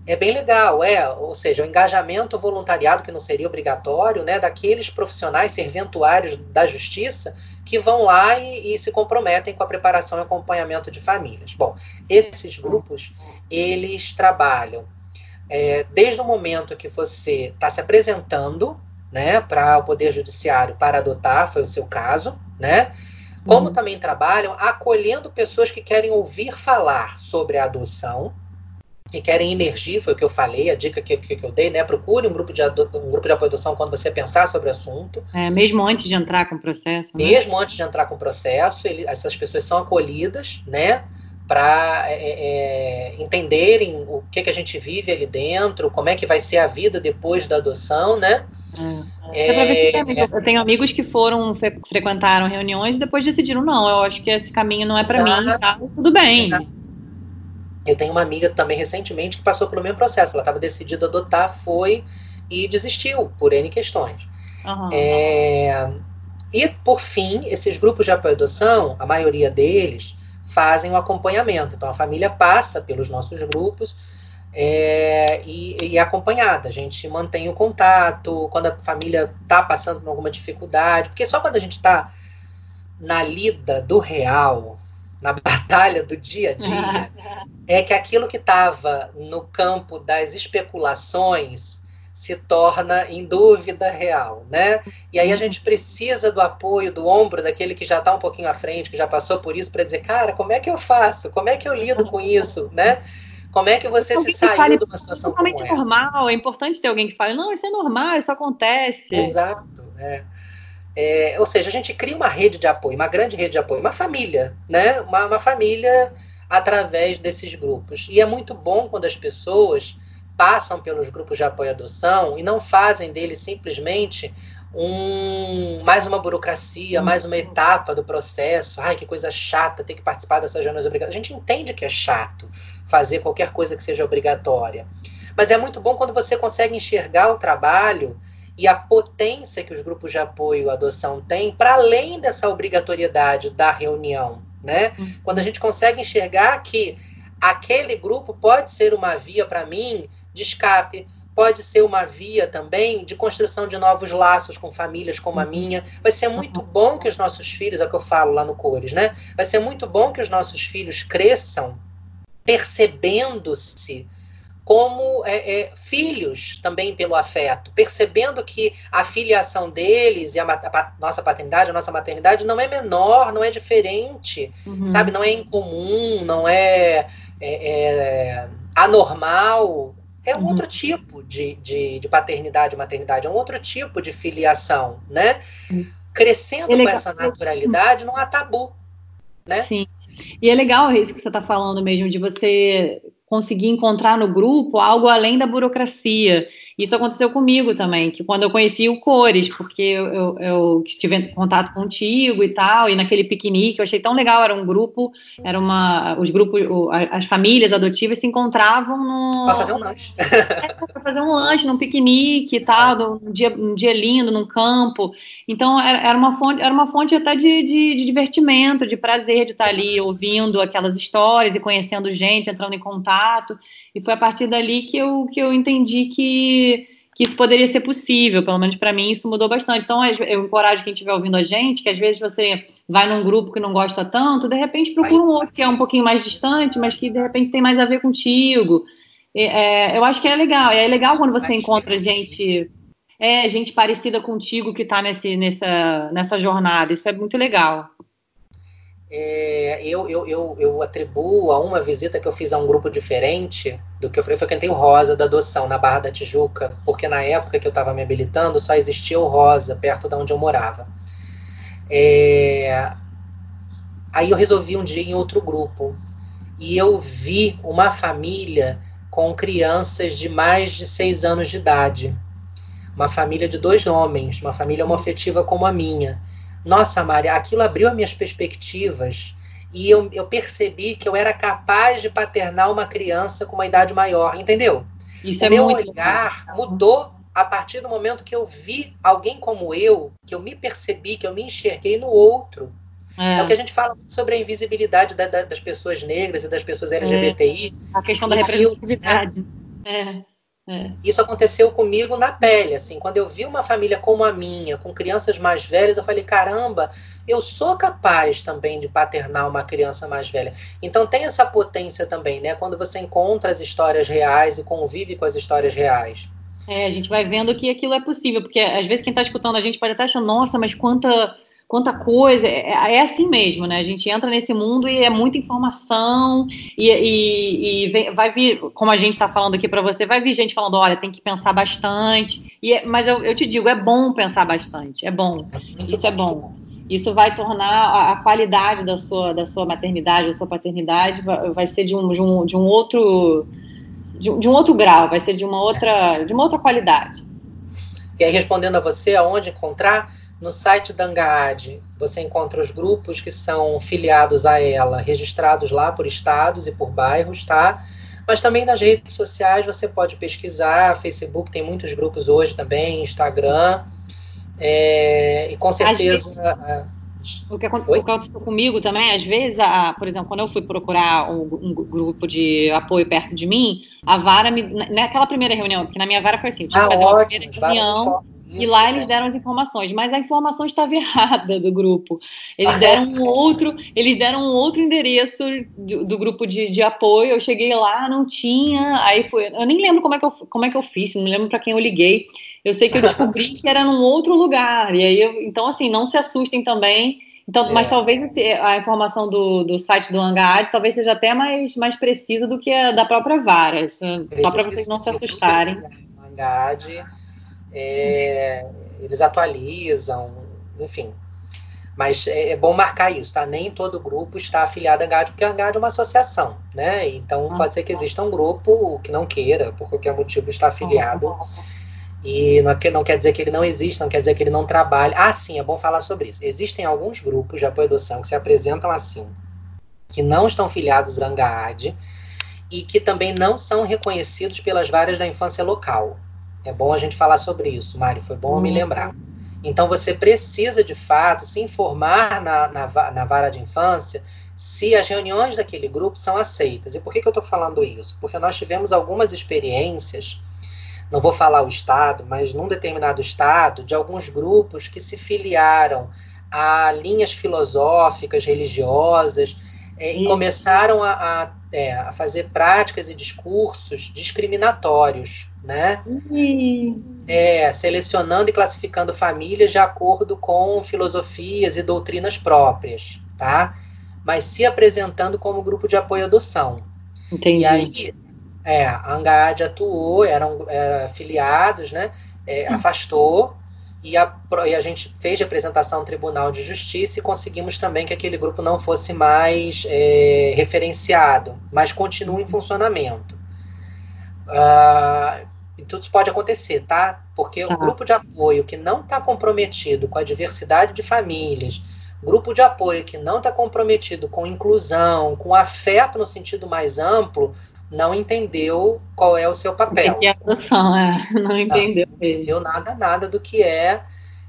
É bem legal, é, ou seja, o engajamento voluntariado que não seria obrigatório, né, daqueles profissionais serventuários da justiça que vão lá e, e se comprometem com a preparação e acompanhamento de famílias. Bom, esses grupos, eles trabalham é, desde o momento que você está se apresentando né, para o Poder Judiciário para adotar, foi o seu caso, né? Como uhum. também trabalham acolhendo pessoas que querem ouvir falar sobre a adoção, que querem emergir, foi o que eu falei, a dica que, que, que eu dei, né? Procure um grupo, de um grupo de apoio à adoção quando você pensar sobre o assunto. É, mesmo antes de entrar com o processo. Né? Mesmo antes de entrar com o processo, ele, essas pessoas são acolhidas, né? para é, é, é, entenderem o que, que a gente vive ali dentro, como é que vai ser a vida depois da adoção, né? É, é, eu tenho amigos que foram, frequentaram reuniões e depois decidiram, não, eu acho que esse caminho não é para mim, tá? tudo bem. Exato. Eu tenho uma amiga também recentemente que passou pelo mesmo processo, ela estava decidida a adotar, foi e desistiu por N questões. Uhum. É, e, por fim, esses grupos de apoio à adoção, a maioria deles, fazem o acompanhamento. Então a família passa pelos nossos grupos é, e, e acompanhada. A gente mantém o contato quando a família está passando por alguma dificuldade, porque só quando a gente está na lida do real, na batalha do dia a dia, é que aquilo que estava no campo das especulações se torna em dúvida real, né? E aí a uhum. gente precisa do apoio, do ombro daquele que já está um pouquinho à frente, que já passou por isso, para dizer, cara, como é que eu faço? Como é que eu lido com isso, né? Como é que você se saiu fale, de uma situação como essa? É normal, é importante ter alguém que fale, não, isso é normal, isso acontece. Exato, é. É, ou seja, a gente cria uma rede de apoio, uma grande rede de apoio, uma família, né? Uma, uma família através desses grupos. E é muito bom quando as pessoas passam pelos grupos de apoio à adoção e não fazem dele simplesmente um, mais uma burocracia, mais uma etapa do processo. Ai, que coisa chata ter que participar dessas reuniões obrigatórias. A gente entende que é chato fazer qualquer coisa que seja obrigatória. Mas é muito bom quando você consegue enxergar o trabalho e a potência que os grupos de apoio à adoção têm para além dessa obrigatoriedade da reunião. Né? Uhum. Quando a gente consegue enxergar que aquele grupo pode ser uma via para mim de escape, pode ser uma via também de construção de novos laços com famílias como a uhum. minha. Vai ser muito bom que os nossos filhos, é o que eu falo lá no Cores, né? Vai ser muito bom que os nossos filhos cresçam percebendo-se como é, é, filhos também pelo afeto, percebendo que a filiação deles e a, a, nossa paternidade, a nossa maternidade não é menor, não é diferente, uhum. sabe? Não é incomum, não é, é, é anormal. É um uhum. outro tipo de, de, de, paternidade e maternidade, é um outro tipo de filiação, né? Uhum. Crescendo com essa naturalidade, não há tabu, né? Sim. E é legal isso que você está falando mesmo, de você conseguir encontrar no grupo algo além da burocracia. Isso aconteceu comigo também, que quando eu conheci o Cores, porque eu, eu, eu tive contato contigo e tal, e naquele piquenique eu achei tão legal, era um grupo, era uma, os grupos, as famílias adotivas se encontravam no... Para fazer um lanche. É, para fazer um lanche, num piquenique e tal, um dia, um dia lindo, num campo. Então era, era, uma, fonte, era uma fonte até de, de, de divertimento, de prazer de estar ali ouvindo aquelas histórias e conhecendo gente, entrando em contato, e foi a partir dali que eu, que eu entendi que, que isso poderia ser possível. Pelo menos para mim, isso mudou bastante. Então, eu encorajo quem estiver ouvindo a gente, que às vezes você vai num grupo que não gosta tanto, de repente procura um outro que é um pouquinho mais distante, mas que de repente tem mais a ver contigo. É, eu acho que é legal. É legal quando você encontra gente. É, gente parecida contigo que está nessa, nessa jornada. Isso é muito legal é, eu, eu, eu, eu, atribuo a uma visita que eu fiz a um grupo diferente do que eu, frequentei o Rosa da adoção na Barra da Tijuca, porque na época que eu estava me habilitando só existia o Rosa perto de onde eu morava. É, aí eu resolvi um dia em outro grupo. E eu vi uma família com crianças de mais de seis anos de idade, uma família de dois homens, uma família homoafetiva como a minha. Nossa, Maria, aquilo abriu as minhas perspectivas e eu, eu percebi que eu era capaz de paternar uma criança com uma idade maior, entendeu? Isso o é meu muito olhar legal. mudou a partir do momento que eu vi alguém como eu, que eu me percebi, que eu me enxerguei no outro. É, é o que a gente fala sobre a invisibilidade da, da, das pessoas negras e das pessoas LGBTI. É, a questão da representatividade. Né? É. É. Isso aconteceu comigo na pele, assim, quando eu vi uma família como a minha, com crianças mais velhas, eu falei, caramba, eu sou capaz também de paternar uma criança mais velha. Então tem essa potência também, né? Quando você encontra as histórias reais e convive com as histórias reais. É, a gente vai vendo que aquilo é possível, porque às vezes quem está escutando a gente pode até achar, nossa, mas quanta quanta coisa. É, é, assim mesmo, né? A gente entra nesse mundo e é muita informação, e, e, e vem, vai vir, como a gente está falando aqui para você, vai vir gente falando: olha, tem que pensar bastante. E é, mas eu, eu, te digo, é bom pensar bastante, é bom. Isso é bom. Isso vai tornar a, a qualidade da sua, da sua maternidade, da sua paternidade, vai, vai ser de um, de um, de um outro. De de um outro grau, vai ser de uma outra, de uma outra qualidade. E aí, respondendo a você, aonde encontrar, no site da Angaad, você encontra os grupos que são filiados a ela, registrados lá por estados e por bairros, tá? Mas também nas redes sociais você pode pesquisar, Facebook tem muitos grupos hoje também, Instagram, é, e com certeza... O que, aconteceu comigo também, às vezes, a, por exemplo, quando eu fui procurar um, um, grupo de apoio perto de mim, a vara me. Naquela primeira reunião, porque na minha vara foi assim, tinha ah, que fazer ótimo, uma primeira reunião isso, e lá eles deram as informações, mas a informação estava errada do grupo. Eles deram um outro, eles deram um outro endereço do, do grupo de, de, apoio. Eu cheguei lá, não tinha. Aí foi, eu nem lembro como é que eu, como é que eu fiz, não lembro para quem eu liguei. Eu sei que eu descobri que era num outro lugar. E aí, eu, então assim, não se assustem também. Então, é. mas talvez a informação do, do site do Hangaad talvez seja até mais, mais precisa do que a da própria vara. Isso, só para vocês não se assustarem. Hangaad é, eles atualizam, enfim. Mas é, é, bom marcar isso, tá? Nem todo grupo está afiliado a GAD, porque a GAD é uma associação, né? Então ah, pode ser que exista um grupo que não queira, por qualquer motivo, estar afiliado. E não, não quer dizer que ele não existe, não quer dizer que ele não trabalhe. Ah, sim, é bom falar sobre isso. Existem alguns grupos de apoio à adoção que se apresentam assim, que não estão filiados à GAD e que também não são reconhecidos pelas várias da infância local. É bom a gente falar sobre isso, Mari, foi bom me lembrar. Então você precisa, de fato, se informar na, na, na, vara de infância se as reuniões daquele grupo são aceitas. E por que, que eu estou falando isso? Porque nós tivemos algumas experiências não vou falar o estado, mas num determinado estado, de alguns grupos que se filiaram a linhas filosóficas, religiosas, é, e começaram a, a, é, a, fazer práticas e discursos discriminatórios, né? É, selecionando e classificando famílias de acordo com filosofias e doutrinas próprias, tá? Mas se apresentando como grupo de apoio à adoção. Entendi. E aí, é, a Angad atuou, eram, eram afiliados, né? É, afastou e a, e a gente fez representação no Tribunal de Justiça e conseguimos também que aquele grupo não fosse mais é, referenciado, mas continue em funcionamento. Uh, e tudo isso pode acontecer, tá? Porque tá. o grupo de apoio que não está comprometido com a diversidade de famílias, grupo de apoio que não está comprometido com inclusão, com afeto no sentido mais amplo, não entendeu qual é o seu papel. Que é adoção, é. Não entendeu. Não, entendeu nada, nada do que é.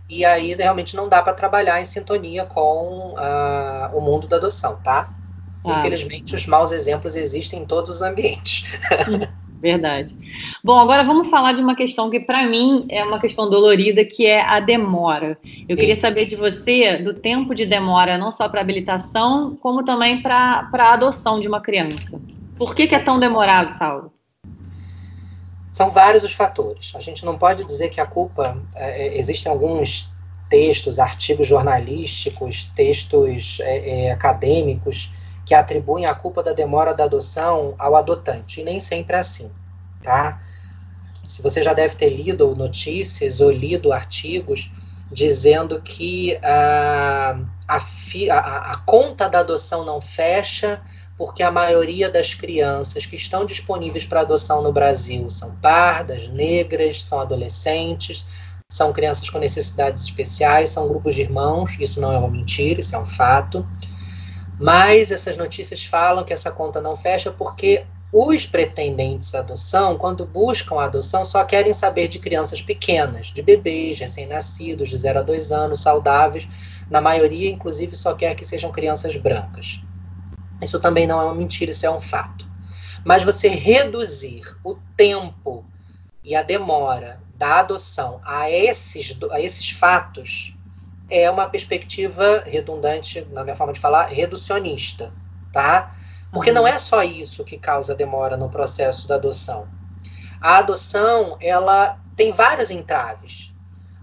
E aí realmente não dá para trabalhar em sintonia com uh, o mundo da adoção, tá? Ah. Infelizmente, os maus exemplos existem em todos os ambientes. Verdade. Bom, agora vamos falar de uma questão que, para mim, é uma questão dolorida, que é a demora. Eu Sim. queria saber de você do tempo de demora, não só para habilitação, como também para a adoção de uma criança. Por que, que é tão demorado, Saulo? São vários os fatores. A gente não pode dizer que a culpa. É, é existem alguns textos, artigos jornalísticos, textos é, é, acadêmicos que atribuem a culpa da demora da adoção ao adotante. E nem sempre é assim, tá? Se você já deve ter lido notícias ou lido artigos dizendo que a, a, a, a conta da adoção não fecha porque a maioria das crianças que estão disponíveis para adoção no Brasil são pardas, negras, são adolescentes, são crianças com necessidades especiais, são grupos de irmãos, isso não é uma mentira, isso é um fato. Mas essas notícias falam que essa conta não fecha porque os pretendentes à adoção, quando buscam a adoção, só querem saber de crianças pequenas, de bebês recém-nascidos, de 0 a 2 anos, saudáveis. Na maioria, inclusive, só quer que sejam crianças brancas. Isso também não é uma mentira, isso é um fato. Mas você reduzir o tempo e a demora da adoção a esses, a esses fatos é uma perspectiva redundante, na minha forma de falar, reducionista, tá? Porque uhum. não é só isso que causa demora no processo da adoção. A adoção, ela tem vários entraves.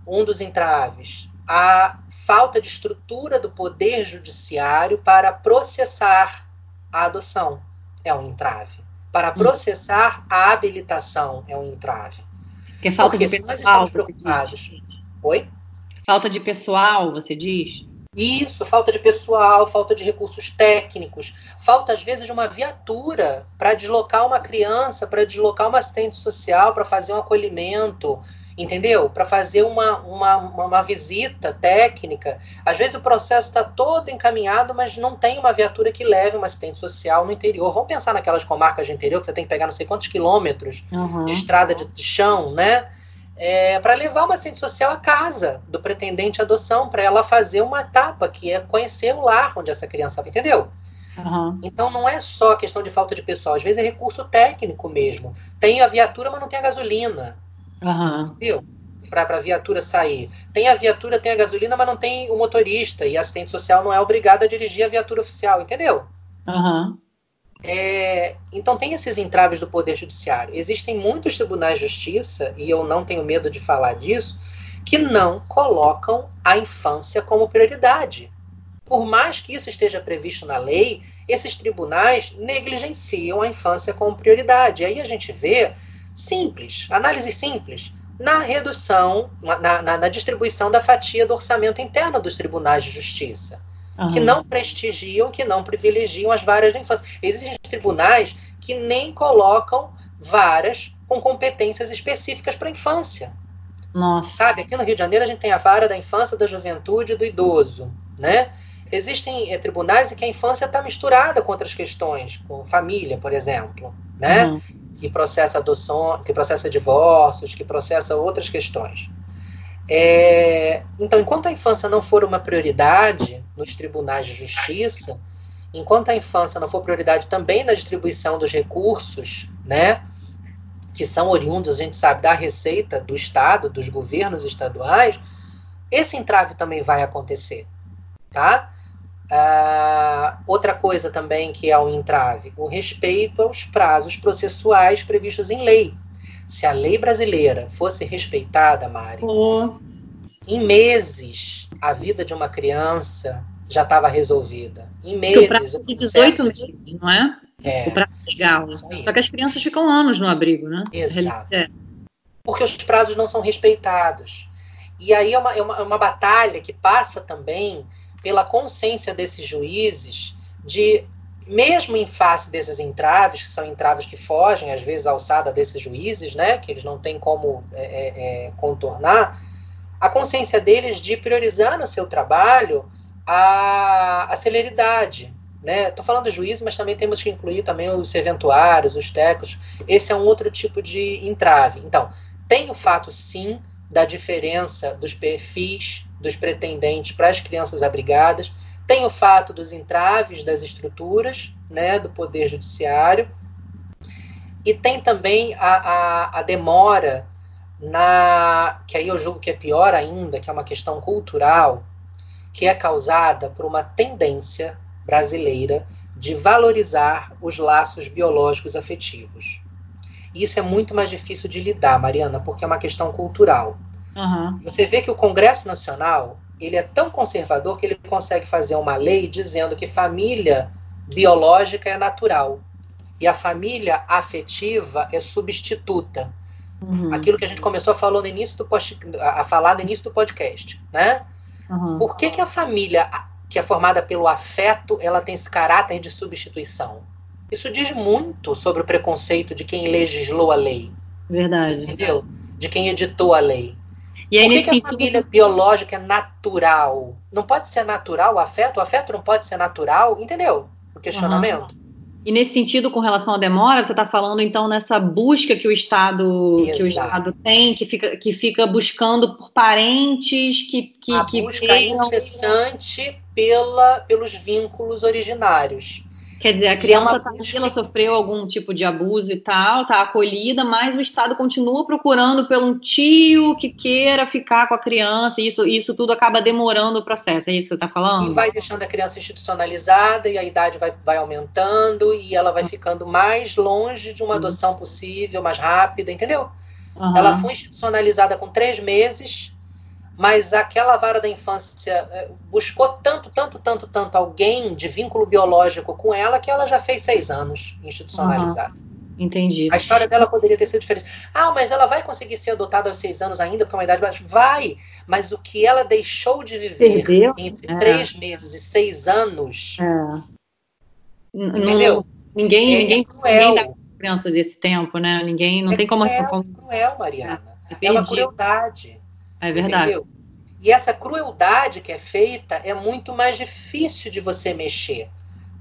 Um dos entraves, a falta de estrutura do poder judiciário para processar a adoção é um entrave. Para hum. processar a habilitação é um entrave. Que é falta Porque de pessoal, nós estamos preocupados. Oi? Falta de pessoal, você diz? Isso, falta de pessoal, falta de recursos técnicos, falta às vezes de uma viatura para deslocar uma criança, para deslocar uma assistente social, para fazer um acolhimento, entendeu? Para fazer uma, uma, uma, visita técnica. Às vezes o processo está todo encaminhado, mas não tem uma viatura que leve uma assistente social no interior. Vamos pensar naquelas comarcas de interior que você tem que pegar não sei quantos quilômetros uhum. de estrada de, de chão, né? É, para levar uma assistente social à casa do pretendente adoção, para ela fazer uma etapa, que é conhecer o lar onde essa criança entendeu? Uhum. Então não é só questão de falta de pessoal, às vezes é recurso técnico mesmo. Tem a viatura, mas não tem a gasolina. Uhum. Entendeu? Para a viatura sair. Tem a viatura, tem a gasolina, mas não tem o motorista. E a assistente social não é obrigada a dirigir a viatura oficial, entendeu? Uhum. É, então tem esses entraves do Poder Judiciário. Existem muitos tribunais de justiça, e eu não tenho medo de falar disso, que não colocam a infância como prioridade. Por mais que isso esteja previsto na lei, esses tribunais negligenciam a infância como prioridade. E aí a gente vê simples, análise simples, na redução, na, na, na, distribuição da fatia do orçamento interno dos tribunais de justiça, uhum. que não prestigiam, que não privilegiam as varas da infância. Existem tribunais que nem colocam varas com competências específicas para a infância. Nossa. Sabe, aqui no Rio de Janeiro a gente tem a vara da infância, da juventude e do idoso, né? Existem é, tribunais em que a infância está misturada com outras questões, com família, por exemplo, né? Uhum que processa adoção, que processa divórcios, que processa outras questões. É, então, enquanto a infância não for uma prioridade nos tribunais de justiça, enquanto a infância não for prioridade também na distribuição dos recursos, né, que são oriundos, a gente sabe, da receita do Estado, dos governos estaduais, esse entrave também vai acontecer, tá? Uh, outra coisa também que é um entrave, o respeito aos prazos processuais previstos em lei. Se a lei brasileira fosse respeitada, Mari, uhum. em meses a vida de uma criança já estava resolvida. Em meses. O de 18 meses, não é? É. O prazo legal. Só que as crianças ficam anos no abrigo, né? Exato. É. Porque os prazos não são respeitados. E aí é uma, é uma, é uma batalha que passa também pela consciência desses juízes de, mesmo em face desses entraves, que são entraves que fogem, às vezes, à alçada desses juízes, né, que eles não têm como é, é, é, contornar, a consciência deles de priorizar no seu trabalho a, a celeridade. Estou né? falando do juízes, mas também temos que incluir também os serventuários, os tecos. Esse é um outro tipo de entrave. Então, tem o fato, sim, da diferença dos perfis dos pretendentes para as crianças abrigadas, tem o fato dos entraves das estruturas né, do Poder Judiciário, e tem também a, a, a demora na. que aí eu julgo que é pior ainda, que é uma questão cultural, que é causada por uma tendência brasileira de valorizar os laços biológicos afetivos. Isso é muito mais difícil de lidar, Mariana, porque é uma questão cultural. Uhum. Você vê que o Congresso Nacional ele é tão conservador que ele consegue fazer uma lei dizendo que família biológica é natural e a família afetiva é substituta. Uhum. Aquilo que a gente começou a falar no início do a falar no início do podcast, né? Uhum. Por que, que a família que é formada pelo afeto ela tem esse caráter de substituição? Isso diz muito sobre o preconceito de quem legislou a lei. Verdade. Entendeu? De quem editou a lei. E aí, Por que, que a família biológica é natural? Não pode ser natural o afeto? O afeto não pode ser natural? Entendeu? O questionamento. Uhum. E nesse sentido, com relação à demora, você está falando então nessa busca que o Estado que o Estado tem, que fica, que fica buscando por parentes que que, a que busca incessante pela, pelos vínculos originários. Quer dizer, a criança é tá ali, ela sofreu algum tipo de abuso e tal, tá acolhida, mas o Estado continua procurando pelo tio que queira ficar com a criança, e isso, isso tudo acaba demorando o processo, é isso que você está falando? E vai deixando a criança institucionalizada, e a idade vai, vai aumentando, e ela vai ficando mais longe de uma uhum. adoção possível, mais rápida, entendeu? Uhum. Ela foi institucionalizada com três meses, mas aquela vara da infância eh, buscou tanto, tanto, tanto, tanto alguém de vínculo biológico com ela que ela já fez seis anos institucionalizada. Uhum. Entendi. A história dela poderia ter sido diferente. Ah, mas ela vai conseguir ser adotada aos seis anos ainda, porque é uma idade baixa? Vai! Mas o que ela deixou de viver Perdeu? entre é. três meses e seis anos. É. Entendeu? Ninguém, é, ninguém, cruel. ninguém dá criança desse tempo, né? Ninguém, não é tem como. Cruel, como... cruel, Mariana. É, é uma crueldade. É verdade. Entendeu? E essa crueldade que é feita é muito mais difícil de você mexer,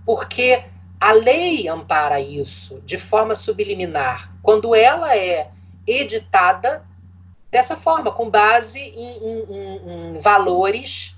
porque a lei ampara isso de forma subliminar, quando ela é editada dessa forma, com base em, em, em valores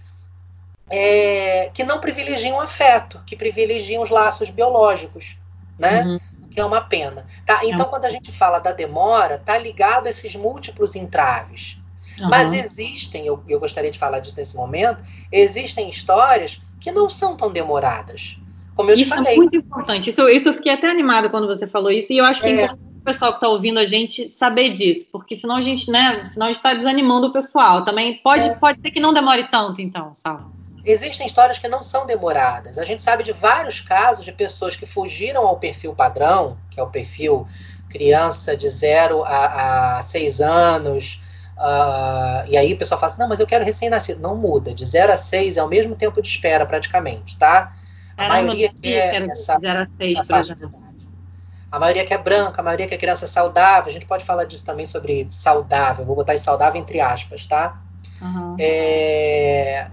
é, que não privilegiam o afeto, que privilegiam os laços biológicos, né? Uhum. Que é uma pena. Tá? Então, é. quando a gente fala da demora, tá ligado a esses múltiplos entraves. Uhum. Mas existem, eu, eu gostaria de falar disso nesse momento, existem histórias que não são tão demoradas. Como eu isso te falei. é muito importante. Isso, isso eu fiquei até animada quando você falou isso, e eu acho que é, é importante o pessoal que está ouvindo a gente saber disso, porque senão a gente, né, senão a gente está desanimando o pessoal. Também pode, é. pode ser que não demore tanto, então, Sal. Existem histórias que não são demoradas. A gente sabe de vários casos de pessoas que fugiram ao perfil padrão, que é o perfil criança de 0 a 6 anos, Uh, e aí o pessoal fala assim, não, mas eu quero recém-nascido. Não muda, de 0 a 6 é o mesmo tempo de espera praticamente, tá? A Caramba, maioria quer essa, 0 a 6, essa faixa de idade. A maioria quer branca, a maioria quer criança saudável. A gente pode falar disso também sobre saudável. Vou botar saudável entre aspas, tá? Uhum. É,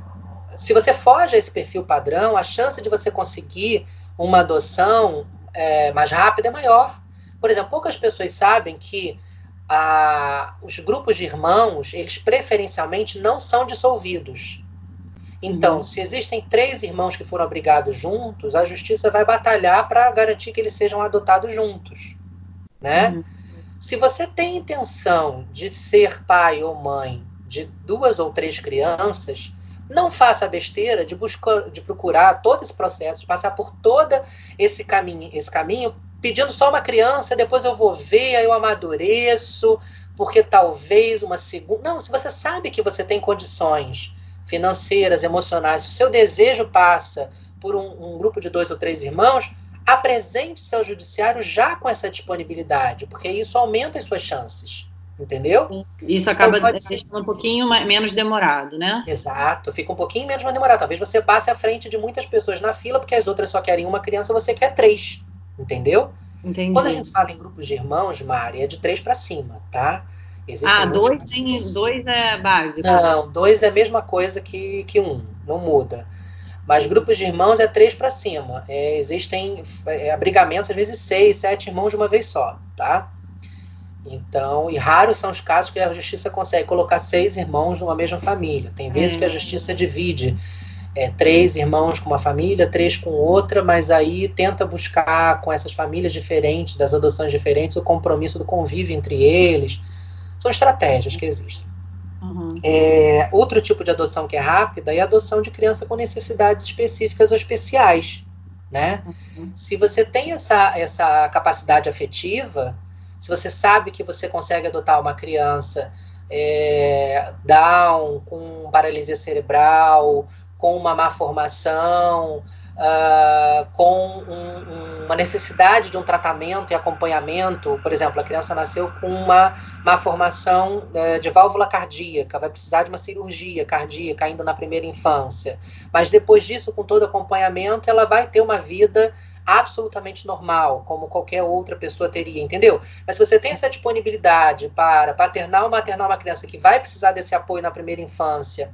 se você foge a esse perfil padrão, a chance de você conseguir uma adoção é, mais rápida é maior. Por exemplo, poucas pessoas sabem que a, os grupos de irmãos, eles preferencialmente não são dissolvidos. Então, uhum. se existem três irmãos que foram abrigados juntos, a justiça vai batalhar para garantir que eles sejam adotados juntos, né? Uhum. Se você tem intenção de ser pai ou mãe de duas ou três crianças, não faça a besteira de buscar, de procurar todo esse processo, de passar por todo esse caminho, esse caminho, pedindo só uma criança, depois eu vou ver, aí eu amadureço, porque talvez uma segunda. Não, se você sabe que você tem condições financeiras, emocionais, se o seu desejo passa por um, um grupo de dois ou três irmãos, apresente-se ao judiciário já com essa disponibilidade, porque isso aumenta as suas chances. Entendeu? Isso acaba então, ser... um pouquinho menos demorado, né? Exato, fica um pouquinho menos demorado. Talvez você passe à frente de muitas pessoas na fila, porque as outras só querem uma criança, você quer três. Entendeu? Entendi. Quando a gente fala em grupos de irmãos, Mari, é de três para cima, tá? Existem ah, dois, tem, dois é básico. Não, dois é a mesma coisa que, que um, não muda. Mas grupos de irmãos é três para cima. É, existem é, abrigamentos, às vezes seis, sete irmãos de uma vez só, tá? Então, e raros são os casos que a justiça consegue colocar seis irmãos numa mesma família. Tem vezes que a hum. justiça divide é, três irmãos com uma família, três com outra, mas aí tenta buscar com essas famílias diferentes, das adoções diferentes, o compromisso do convívio entre eles. São estratégias que existem. Uhum. É, outro tipo de adoção que é rápida é a adoção de criança com necessidades específicas ou especiais. Né? Uhum. Se você tem essa, essa capacidade afetiva, se você sabe que você consegue adotar uma criança é, down, com paralisia cerebral, com uma má formação, uh, com um, uma necessidade de um tratamento e acompanhamento, por exemplo, a criança nasceu com uma má formação uh, de válvula cardíaca, vai precisar de uma cirurgia cardíaca ainda na primeira infância, mas depois disso, com todo acompanhamento, ela vai ter uma vida absolutamente normal, como qualquer outra pessoa teria, entendeu? Mas se você tem essa disponibilidade para paternar ou maternar uma criança que vai precisar desse apoio na primeira infância,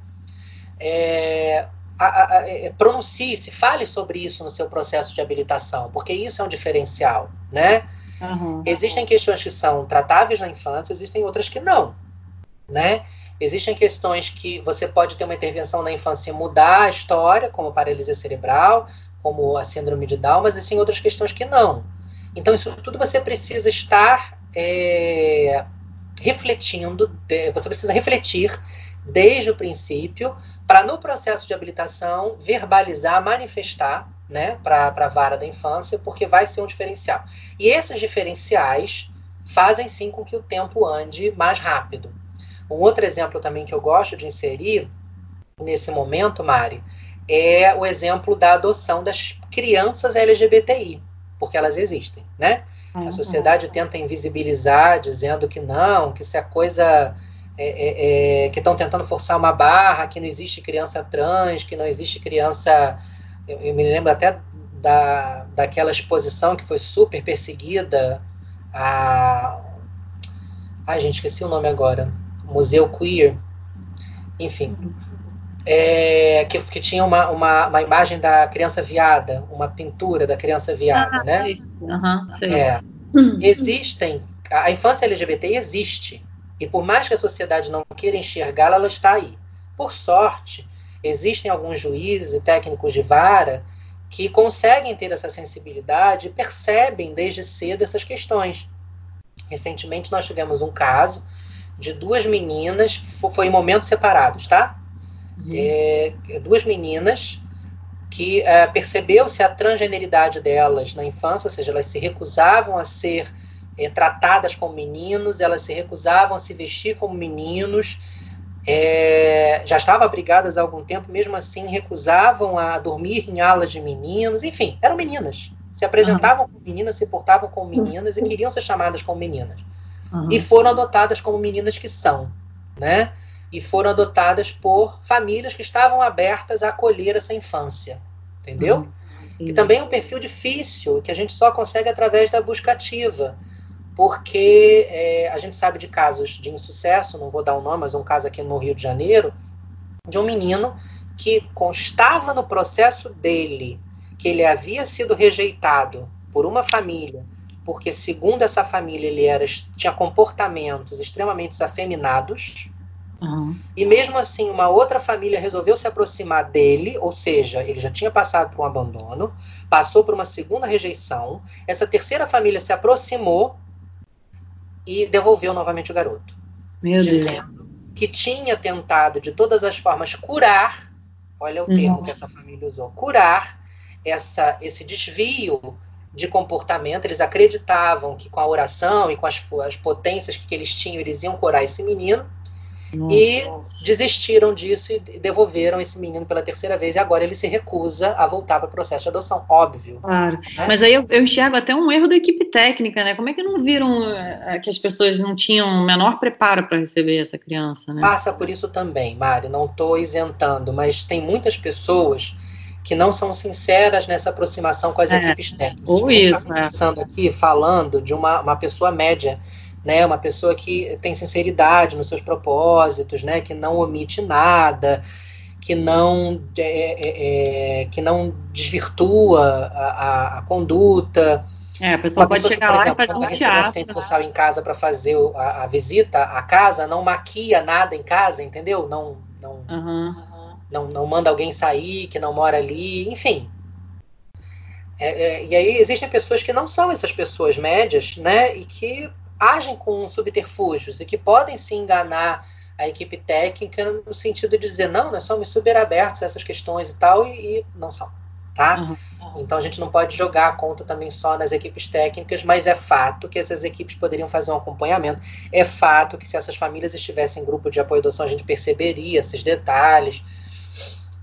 é, é, pronuncie-se, fale sobre isso no seu processo de habilitação, porque isso é um diferencial, né? Uhum. Existem questões que são tratáveis na infância, existem outras que não, né? Existem questões que você pode ter uma intervenção na infância e mudar a história, como paralisia cerebral, como a síndrome de Down, mas existem outras questões que não. Então, isso tudo você precisa estar é, refletindo, você precisa refletir desde o princípio, para no processo de habilitação verbalizar, manifestar né, para a vara da infância, porque vai ser um diferencial. E esses diferenciais fazem sim com que o tempo ande mais rápido. Um outro exemplo também que eu gosto de inserir nesse momento, Mari, é o exemplo da adoção das crianças LGBTI, porque elas existem, né? Uhum. A sociedade tenta invisibilizar, dizendo que não, que isso é coisa é, é, é, que estão tentando forçar uma barra, que não existe criança trans, que não existe criança. Eu, eu, me lembro até da, daquela exposição que foi super perseguida. A, ai, gente, esqueci o nome agora. Museu Queer. Enfim, é, que, que, tinha uma, uma, uma, imagem da criança viada, uma pintura da criança viada, ah, né? Uhum, é. Existem, a infância LGBT existe, e por mais que a sociedade não queira enxergá-la, ela está aí. Por sorte, existem alguns juízes e técnicos de vara que conseguem ter essa sensibilidade e percebem desde cedo essas questões. Recentemente nós tivemos um caso de duas meninas, foi em momentos separados, tá? Uhum. É, duas meninas que é, percebeu-se a transgeneridade delas na infância, ou seja, elas se recusavam a ser é, tratadas como meninos, elas se recusavam a se vestir como meninos, é, já estavam abrigadas há algum tempo, mesmo assim recusavam a dormir em alas de meninos, enfim, eram meninas. Se apresentavam uhum. como meninas, se portavam como meninas e queriam ser chamadas como meninas. Uhum. E foram adotadas como meninas que são, né? e foram adotadas por famílias que estavam abertas a acolher essa infância, entendeu? Uhum. Que também é um perfil difícil, que a gente só consegue através da busca ativa, porque é, a gente sabe de casos de insucesso, não vou dar o um nome, mas um caso aqui no Rio de Janeiro, de um menino que constava no processo dele que ele havia sido rejeitado por uma família, porque segundo essa família ele era, tinha comportamentos extremamente afeminados, Uhum. E mesmo assim, uma outra família resolveu se aproximar dele, ou seja, ele já tinha passado por um abandono, passou por uma segunda rejeição. Essa terceira família se aproximou, e devolveu novamente o garoto. Meu dizendo Deus. que tinha tentado de todas as formas curar, olha o termo Nossa. que essa família usou, curar essa, esse desvio de comportamento. Eles acreditavam que com a oração e com as, as potências que eles tinham, eles iam curar esse menino. E desistiram disso e devolveram esse menino pela terceira vez. E agora ele se recusa a voltar para o processo de adoção, óbvio. Claro. né? Mas aí eu, eu enxergo até um erro da equipe técnica, né? Como é que não viram eh, que as pessoas não tinham o menor preparo para receber essa criança, né? Passa por isso também, Mari. Não estou isentando, mas tem muitas pessoas que não são sinceras nessa aproximação com as É, equipes técnicas. ou a gente isso, está é. pensando aqui, falando de uma, uma pessoa média, né? Uma pessoa que tem sinceridade nos seus propósitos, né? Que não omite nada, que não é, é, é, que não desvirtua a, a- a conduta. É, a pessoa Uma pode pessoa que, chegar por lá exemplo, e fazer um teatro. assistente social em casa para fazer a, a visita à casa, não maquia nada em casa, entendeu? Não, não, Aham. não, não manda alguém sair, que não mora ali, enfim. É, é, e aí existem pessoas que não são essas pessoas médias, né? E que agem com subterfúgios e que podem se enganar a equipe técnica no sentido de dizer, não, nós somos super abertos a essas questões e tal, e, e não são, tá? Uhum. Então a gente não pode jogar a conta também só nas equipes técnicas, mas é fato que essas equipes poderiam fazer um acompanhamento. É fato que se essas famílias estivessem em grupo de apoio à adoção, a gente perceberia esses detalhes.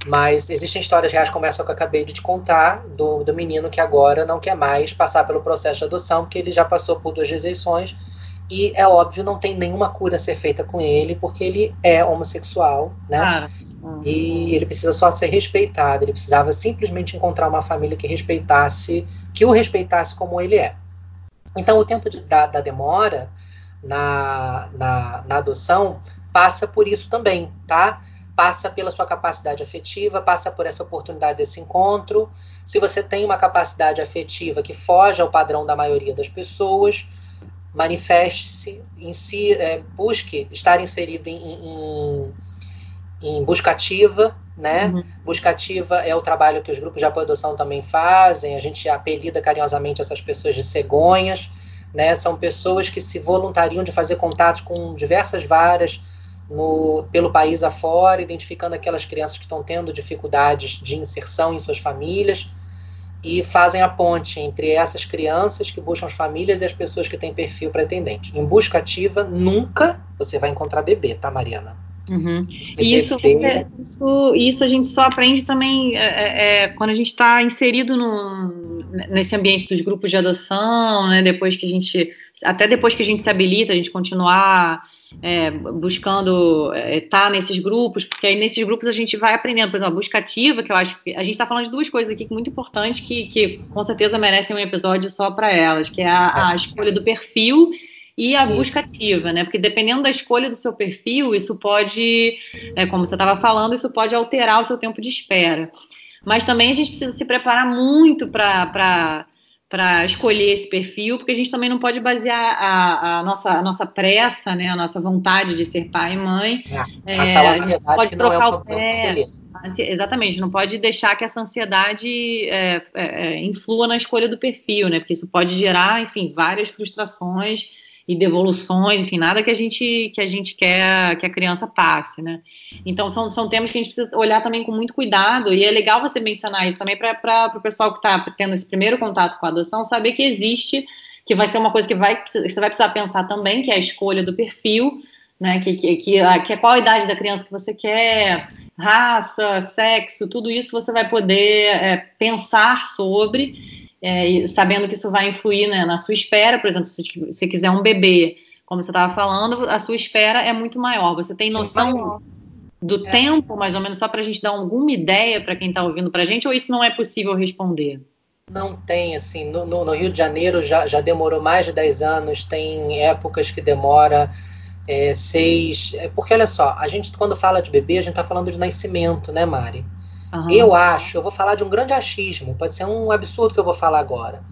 Mas existem histórias reais, como essa que eu acabei de te contar, do, do menino que agora não quer mais passar pelo processo de adoção, porque ele já passou por duas rejeições. E é óbvio, não tem nenhuma cura a ser feita com ele, porque ele é homossexual, né? Uhum. E ele precisa só ser respeitado. Ele precisava simplesmente encontrar uma família que respeitasse, que o respeitasse como ele é. Então, o tempo de, da, da demora na, na, na adoção passa por isso também, tá? Passa pela sua capacidade afetiva, passa por essa oportunidade desse encontro. Se você tem uma capacidade afetiva que foge ao padrão da maioria das pessoas, manifeste-se, em si, é, busque estar inserido em, em, em busca ativa, né? Uhum. Busca ativa é o trabalho que os grupos de apoio à adoção também fazem. A gente apelida carinhosamente essas pessoas de cegonhas, né? São pessoas que se voluntariam de fazer contatos com diversas varas no, pelo país afora, identificando aquelas crianças que estão tendo dificuldades de inserção em suas famílias e fazem a ponte entre essas crianças que buscam as famílias e as pessoas que têm perfil pretendente. Em busca ativa, nunca você vai encontrar bebê, tá, Mariana? Uhum. E isso, bebê- isso, isso a gente só aprende também é, é, quando a gente está inserido no, nesse ambiente dos grupos de adoção, né? Depois que a gente, até depois que a gente se habilita, a gente continuar é, buscando estar tá nesses grupos, porque aí nesses grupos a gente vai aprendendo, por exemplo, a busca ativa, que eu acho que a gente está falando de duas coisas aqui muito importantes que, que com certeza merecem um episódio só para elas, que é a, a escolha do perfil e a busca ativa, né? Porque dependendo da escolha do seu perfil, isso pode, é, como você estava falando, isso pode alterar o seu tempo de espera. Mas também a gente precisa se preparar muito para para escolher esse perfil, porque a gente também não pode basear a, a, nossa, a nossa pressa, né, a nossa vontade de ser pai e mãe. É, É, a ansiedade pode não é trocar o o pé. Exatamente, não pode deixar que essa ansiedade é, é, é, influa na escolha do perfil, né? Porque isso pode gerar, enfim, várias frustrações e devoluções, enfim, nada que a gente que a gente quer que a criança passe, né? Então são, são temas que a gente precisa olhar também com muito cuidado e é legal você mencionar isso também para o pessoal que está tendo esse primeiro contato com a adoção saber que existe, que vai ser uma coisa que vai que você vai precisar pensar também, que é a escolha do perfil, né? Que, que, que, a- que é qual a idade da criança que você quer, raça, sexo, tudo isso você vai poder é, pensar sobre, é, sabendo que isso vai influir né, na sua espera. Por exemplo, se você quiser um bebê, como você estava falando, a sua espera é muito maior. Você tem noção Maior. do É. tempo, mais ou menos, só para a gente dar alguma ideia para quem está ouvindo para a gente, ou isso não é possível responder? Não tem, assim, no, no- no Rio de Janeiro já, já demorou mais de 10 anos, tem épocas que demora é, seis. é, Porque olha só, a gente quando fala de bebê, a gente está falando de nascimento, né, Mari? Aham. Eu acho, eu vou falar de um grande achismo, pode ser um absurdo que eu vou falar agora,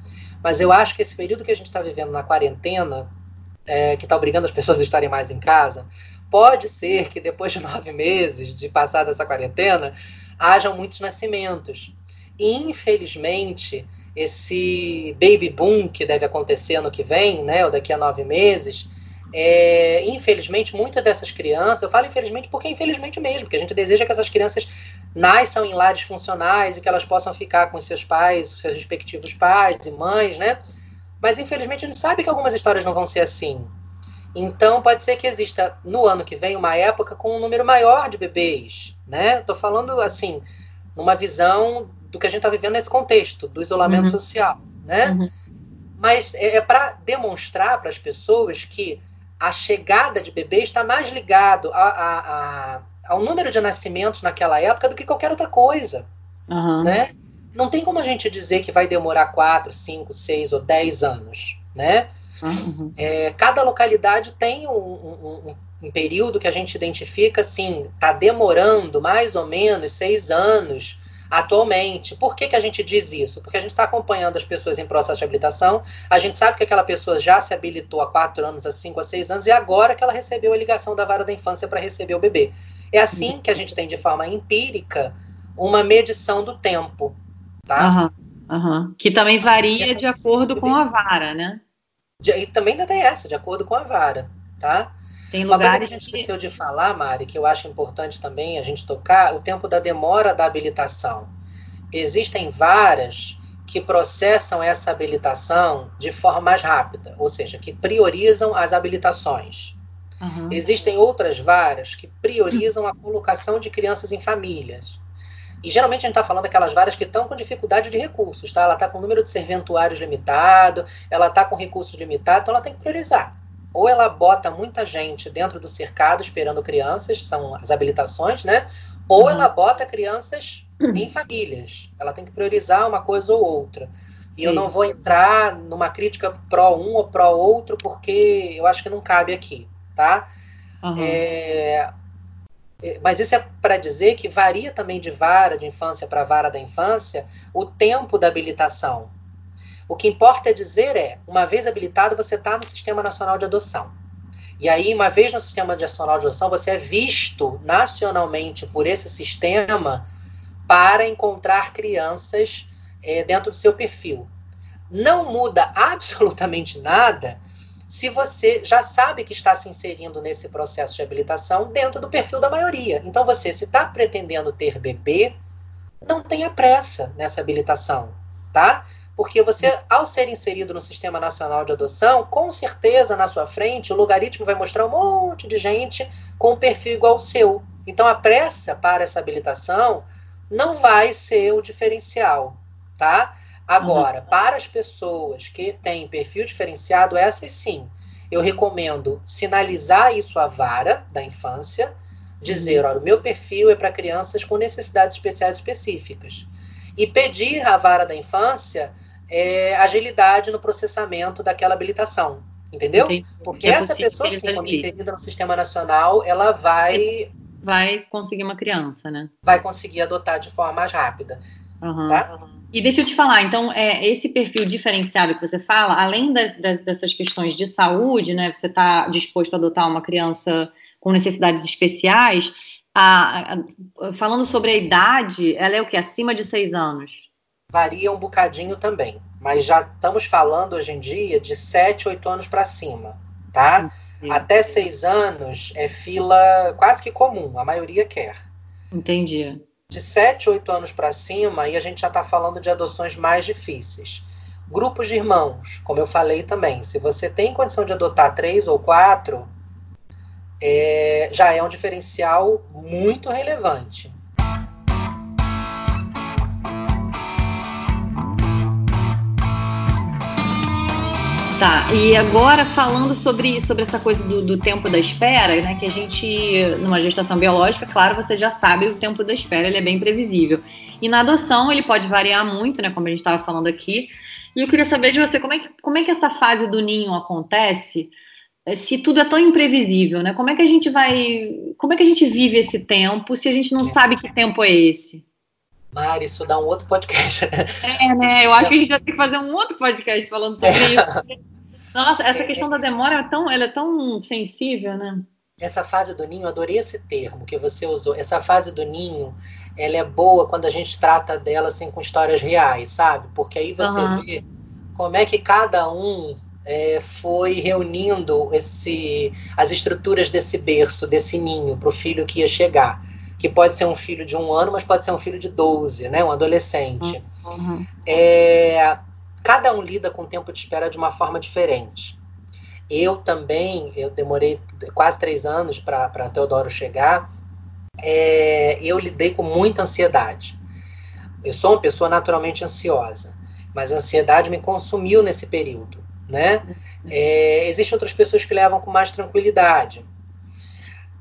mas eu acho que esse período que a gente está vivendo na quarentena, é, que está obrigando as pessoas a estarem mais em casa, pode ser que depois de nove meses de passar dessa quarentena, hajam muitos nascimentos. infelizmente, esse baby boom que deve acontecer ano que vem, né, ou daqui a nove meses, é, infelizmente, muitas dessas crianças, eu falo infelizmente porque infelizmente mesmo, porque a gente deseja que essas crianças nasçam em lares funcionais e que elas possam ficar com seus pais, seus respectivos pais e mães, né? Mas infelizmente a gente sabe que algumas histórias não vão ser assim. Então pode ser que exista no ano que vem uma época com um número maior de bebês, né? Estou falando assim, numa visão do que a gente está vivendo nesse contexto do isolamento uhum. social, né? Uhum. Mas é, é para demonstrar para as pessoas que a chegada de bebês está mais ligado a, a, a, ao número de nascimentos naquela época do que qualquer outra coisa, uhum. né? Não tem como a gente dizer que vai demorar 4, 5, 6 ou 10 anos, né? Uhum. É, cada localidade tem um, um, um, período que a gente identifica assim, está demorando mais ou menos seis anos atualmente. Por que, que a gente diz isso? Porque a gente está acompanhando as pessoas em processo de habilitação, a gente sabe que aquela pessoa já se habilitou há quatro anos, há cinco, a seis anos, e agora que ela recebeu a ligação da vara da infância para receber o bebê. É assim que a gente tem de forma empírica uma medição do tempo. Tá? Uhum, uhum. Que também varia de acordo com a vara, né? E também ainda tem essa, de acordo com a vara, tá? Tem Uma coisa que a gente esqueceu de falar, Mari, que eu acho importante também a gente tocar, o tempo da demora da habilitação. Existem varas que processam essa habilitação de forma mais rápida, ou seja, que priorizam as habilitações. Uhum. Existem outras varas que priorizam a colocação de crianças em famílias. E geralmente a gente está falando daquelas varas que estão com dificuldade de recursos, tá? Ela está com o número de serventuários limitado, ela está com recursos limitados, então ela tem que priorizar ou ela bota muita gente dentro do cercado esperando crianças, são as habilitações, né? Ou uhum. ela bota crianças em famílias. Ela tem que priorizar uma coisa ou outra. E Sim. eu não vou entrar numa crítica pró um ou pró outro, porque eu acho que não cabe aqui, tá? Uhum. É, mas isso é para dizer que varia também de vara de infância para vara da infância o tempo da habilitação. O que importa é dizer é, uma vez habilitado, você está no Sistema Nacional de Adoção. E aí, uma vez no Sistema Nacional de Adoção, você é visto nacionalmente por esse sistema para encontrar crianças é, dentro do seu perfil. Não muda absolutamente nada se você já sabe que está se inserindo nesse processo de habilitação dentro do perfil da maioria. Então, você, se está pretendendo ter bebê, não tenha pressa nessa habilitação, tá? Porque você, ao ser inserido no Sistema Nacional de Adoção, com certeza na sua frente o logaritmo vai mostrar um monte de gente com um perfil igual ao seu. Então a pressa para essa habilitação não vai ser o diferencial, tá? Agora, uhum. para as pessoas que têm perfil diferenciado, essas sim, eu recomendo sinalizar isso à vara da infância, dizer, uhum. olha, o meu perfil é para crianças com necessidades especiais específicas. E pedir à vara da infância é, agilidade no processamento daquela habilitação. Entendeu? Entendi. Porque é essa pessoa, sim, quando inserida no sistema nacional, ela vai. Vai conseguir uma criança, né? Vai conseguir adotar de forma mais rápida. Uhum. Tá? E deixa eu te falar, então, é, esse perfil diferenciado que você fala, além das, das, dessas questões de saúde, né? Você está disposto a adotar uma criança com necessidades especiais. A, a, falando sobre a idade, ela é o que? Acima de seis anos? varia um bocadinho também, mas já estamos falando hoje em dia de 7, 8 anos para cima, tá? Entendi. Até 6 anos é fila quase que comum, a maioria quer. Entendi. De 7, 8 anos para cima, aí a gente já está falando de adoções mais difíceis. Grupos de irmãos, como eu falei também, se você tem condição de adotar três ou quatro, é, já é um diferencial muito relevante. Tá, e agora falando sobre, sobre essa coisa do, do, tempo da espera, né? Que a gente, numa gestação biológica, claro, você já sabe o tempo da espera, ele é bem previsível. E na adoção ele pode variar muito, né? Como a gente estava falando aqui. E eu queria saber de você como é que, como é que essa fase do ninho acontece eh, se tudo é tão imprevisível, né? Como é que a gente vai. Como é que a gente vive esse tempo se a gente não sabe que tempo é esse? Mari, isso dá um outro podcast. É, né? Eu acho que a gente já tem que fazer um outro podcast falando sobre é. isso. Nossa, essa questão da demora é tão, ela é tão sensível, né? essa fase do ninho, adorei esse termo que você usou. Essa fase do ninho, ela é boa quando a gente trata dela assim com histórias reais, sabe? Porque aí você uhum. vê como é que cada um é, foi reunindo esse, as estruturas desse berço, desse ninho, para o filho que ia chegar. Que pode ser um filho de um ano, mas pode ser um filho de 12, né? um adolescente. Uhum. É, cada um lida com o tempo de espera de uma forma diferente. Eu também, eu demorei quase três anos para Teodoro chegar, é, eu lidei com muita ansiedade. Eu sou uma pessoa naturalmente ansiosa, mas a ansiedade me consumiu nesse período, né? É, existem outras pessoas que levam com mais tranquilidade.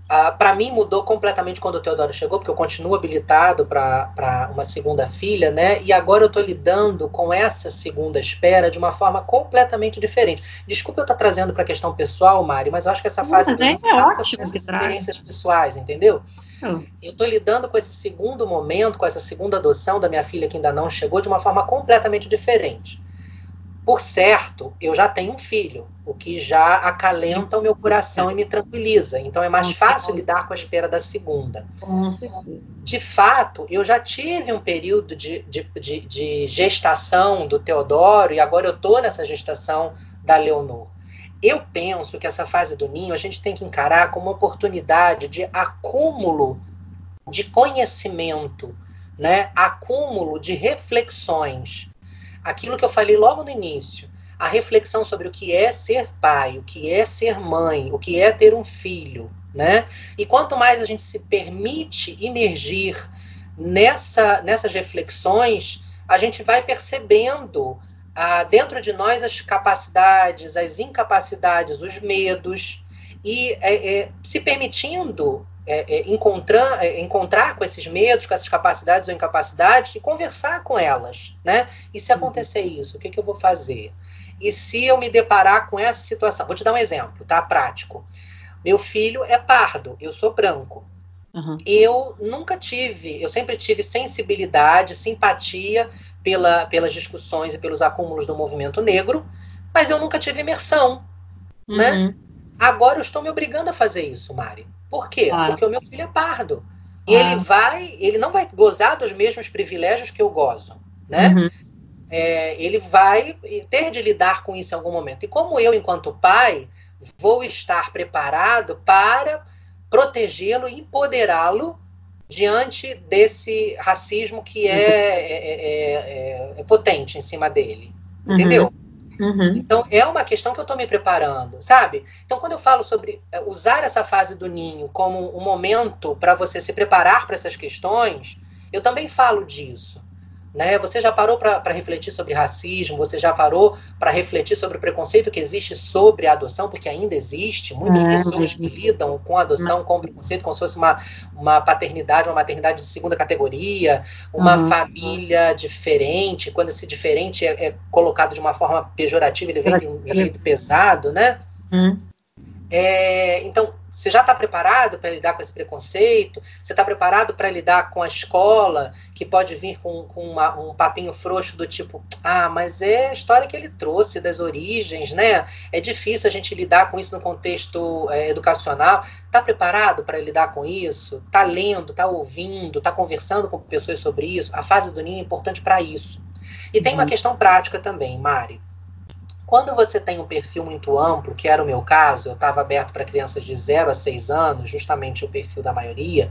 Ah, para mim mudou completamente quando o Teodoro chegou, porque eu continuo habilitado para uma segunda filha, né? E agora eu estou lidando com essa segunda espera de uma forma completamente diferente. Desculpa eu estar tá trazendo para a questão pessoal, Mari, mas eu acho que essa fase é, é por essas experiências pessoais, entendeu? Hum. Eu estou lidando com esse segundo momento, com essa segunda adoção da minha filha que ainda não chegou, de uma forma completamente diferente. Por certo, eu já tenho um filho, o que já acalenta o meu coração e me tranquiliza. Então é mais fácil lidar com a espera da segunda. De fato, eu já tive um período de, de, de, de gestação do Teodoro e agora eu estou nessa gestação da Leonor. Eu penso que essa fase do ninho a gente tem que encarar como uma oportunidade de acúmulo de conhecimento, né? acúmulo de reflexões aquilo que eu falei logo no início, a reflexão sobre o que é ser pai, o que é ser mãe, o que é ter um filho, né? E quanto mais a gente se permite imergir nessa, nessas reflexões, a gente vai percebendo ah, dentro de nós as capacidades, as incapacidades, os medos, e é, é, se permitindo é, é, encontrar, é, encontrar com esses medos, com essas capacidades ou incapacidades e conversar com elas, né? E se acontecer isso, o que, que eu vou fazer? E se eu me deparar com essa situação? Vou te dar um exemplo, tá? Prático. Meu filho é pardo, eu sou branco. Uhum. Eu nunca tive, eu sempre tive sensibilidade, simpatia pela, pelas discussões e pelos acúmulos do movimento negro, mas eu nunca tive imersão, né? uhum. né? Agora eu estou me obrigando a fazer isso, Mari. Por quê? Claro. Porque o meu filho é pardo. E ele vai, ele não vai gozar dos mesmos privilégios que eu gozo, né? Uhum. É, ele vai ter de lidar com isso em algum momento. E como eu, enquanto pai, vou estar preparado para protegê-lo e empoderá-lo diante desse racismo que é, uhum. é, é, é, é potente em cima dele. Entendeu? Uhum. Então, é uma questão que eu estou me preparando, sabe? Então, quando eu falo sobre eh, usar essa fase do ninho como um momento para você se preparar para essas questões, eu também falo disso. Né? Você já parou para refletir sobre racismo? Você já parou para refletir sobre o preconceito que existe sobre a adoção? Porque ainda existe muitas é. pessoas que lidam com a adoção, com o preconceito, como se fosse uma, uma paternidade, uma maternidade de segunda categoria, uma uhum. família diferente. Quando esse diferente é, é, colocado de uma forma pejorativa, ele vem de um jeito pesado, né? Uhum. É, então, você já está preparado para lidar com esse preconceito? Você está preparado para lidar com a escola, que pode vir com, com uma, um papinho frouxo do tipo: ah, mas é a história que ele trouxe das origens, né? É difícil a gente lidar com isso no contexto é, educacional. Está preparado para lidar com isso? Está lendo, está ouvindo, está conversando com pessoas sobre isso? A fase do ninho é importante para isso. E tem uma uhum. questão prática também, Mari. Quando você tem um perfil muito amplo, que era o meu caso, eu estava aberto para crianças de 0 a 6 anos, justamente o perfil da maioria,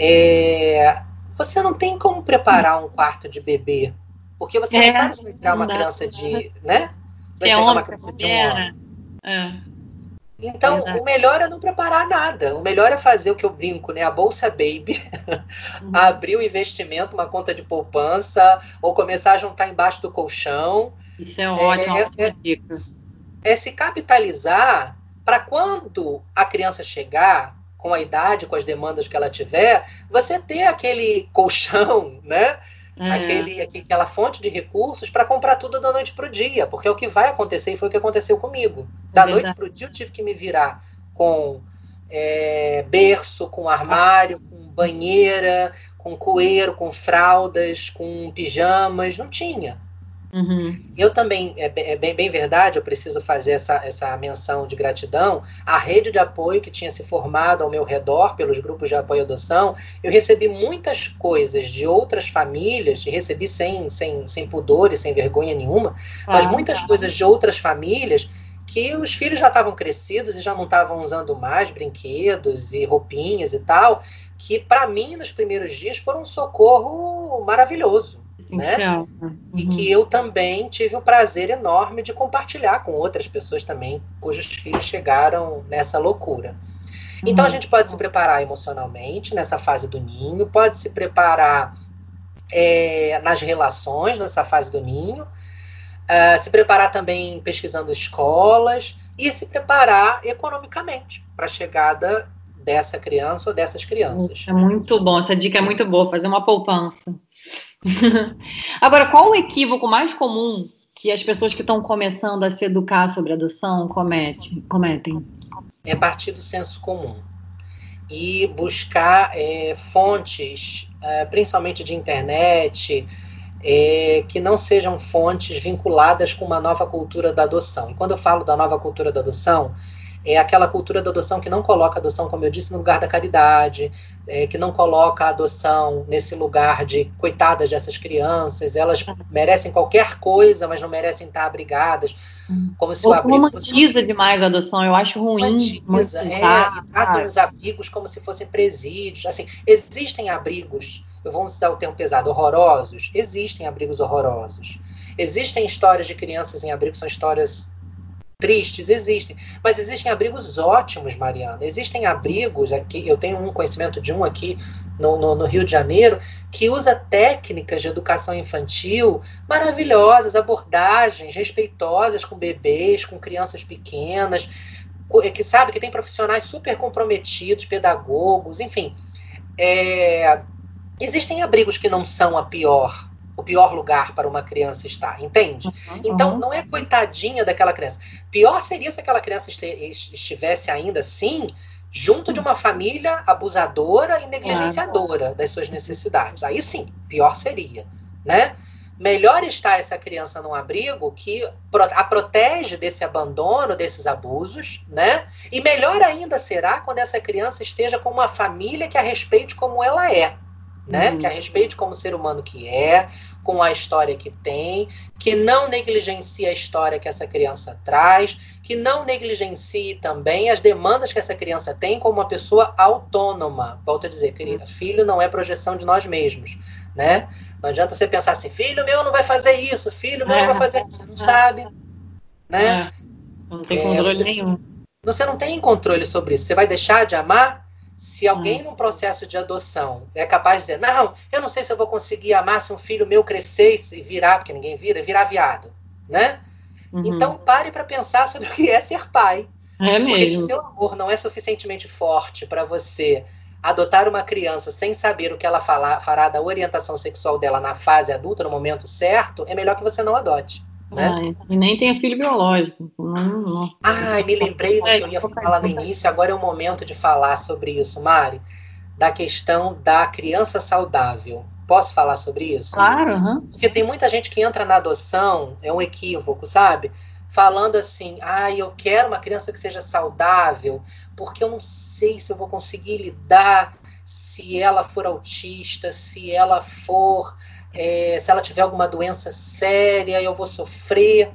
é, você não tem como preparar um quarto de bebê, porque você é, não sabe se vai criar uma criança de, né? Vai é uma criança de um ano. É. Então, o melhor é não preparar nada. O melhor é fazer o que eu brinco, né? A Bolsa Baby, uhum. abrir o um investimento, uma conta de poupança, ou começar a juntar embaixo do colchão isso é ótimo. É, é, é, é se capitalizar para quando a criança chegar, com a idade, com as demandas que ela tiver, você ter aquele colchão, né? É. Aquele, aquela fonte de recursos para comprar tudo da noite para o dia, porque é o que vai acontecer e foi o que aconteceu comigo. Da é noite para o dia eu tive que me virar com é, berço, com armário, com banheira, com coeiro, com fraldas, com pijamas, não tinha. Uhum. Eu também, é, é, bem, bem verdade, eu preciso fazer essa, essa menção de gratidão. A rede de apoio que tinha se formado ao meu redor, pelos grupos de apoio à adoção, eu recebi muitas coisas de outras famílias, e recebi sem, sem, sem pudor e sem vergonha nenhuma, ah, mas muitas tá. coisas de outras famílias que os filhos já estavam crescidos e já não estavam usando mais brinquedos e roupinhas e tal, que para mim nos primeiros dias foram um socorro maravilhoso né? Uhum. E que eu também tive o prazer enorme de compartilhar com outras pessoas também, cujos filhos chegaram nessa loucura. Então a uhum. gente pode se preparar emocionalmente nessa fase do ninho, pode se preparar é, nas relações nessa fase do ninho, uh, se preparar também pesquisando escolas e se preparar economicamente para a chegada dessa criança ou dessas crianças. É muito bom, essa dica é muito boa, fazer uma poupança. Agora, qual o equívoco mais comum que as pessoas que estão começando a se educar sobre adoção comete, cometem? É partir do senso comum e buscar é, fontes, é, principalmente de internet, é, que não sejam fontes vinculadas com uma nova cultura da adoção. E quando eu falo da nova cultura da adoção, é aquela cultura da adoção que não coloca a adoção, como eu disse, no lugar da caridade, é, que não coloca a adoção nesse lugar de coitadas dessas crianças, elas merecem qualquer coisa, mas não merecem estar abrigadas. Como se Ou o abrigo romantiza fosse... demais a adoção, eu acho ruim. Romantiza, é, e tratam os abrigos como se fossem presídios. Assim, existem abrigos, eu vou usar o termo pesado, horrorosos. Existem abrigos horrorosos. Existem histórias de crianças em abrigos, são histórias tristes, existem. Mas existem abrigos ótimos, Mariana. Existem abrigos aqui, eu tenho um conhecimento de um aqui no, no, no, Rio de Janeiro, que usa técnicas de educação infantil maravilhosas, abordagens respeitosas com bebês, com crianças pequenas, que sabe que tem profissionais super comprometidos, pedagogos, enfim. É, existem abrigos que não são a pior o pior lugar para uma criança estar, entende? Uhum, então, não é coitadinha daquela criança. Pior seria se aquela criança estivesse ainda assim junto de uma família abusadora e negligenciadora das suas necessidades. Aí sim, pior seria, né? Melhor está essa criança num abrigo que a protege desse abandono, desses abusos, né? E melhor ainda será quando essa criança esteja com uma família que a respeite como ela é, né? Uhum. Que a respeite como ser humano que é, com a história que tem, que não negligencie a história que essa criança traz, que não negligencie também as demandas que essa criança tem como uma pessoa autônoma. Volto a dizer, querida, filho não é projeção de nós mesmos, né? Não adianta você pensar assim, filho meu não vai fazer isso, filho meu é. não vai fazer isso, você não sabe, né? É. Não tem controle é, você, nenhum. Você não tem controle sobre isso. Você vai deixar de amar? Se alguém hum. num processo de adoção é capaz de dizer, não, eu não sei se eu vou conseguir amar se um filho meu crescer e virar, porque ninguém vira, virar viado, né? Uhum. Então pare para pensar sobre o que é ser pai. É mesmo. Porque se seu amor não é suficientemente forte para você adotar uma criança sem saber o que ela fala, fará da orientação sexual dela na fase adulta, no momento certo, é melhor que você não adote. Né? e nem tenha filho biológico. Não, não. Ai, me lembrei do que eu ia falar no início, agora é o momento de falar sobre isso, Mari, da questão da criança saudável. Posso falar sobre isso? Claro. Uhum. Porque tem muita gente que entra na adoção, é um equívoco, sabe? Falando assim, ah, eu quero uma criança que seja saudável, porque eu não sei se eu vou conseguir lidar se ela for autista, se ela for é, se ela tiver alguma doença séria, eu vou sofrer.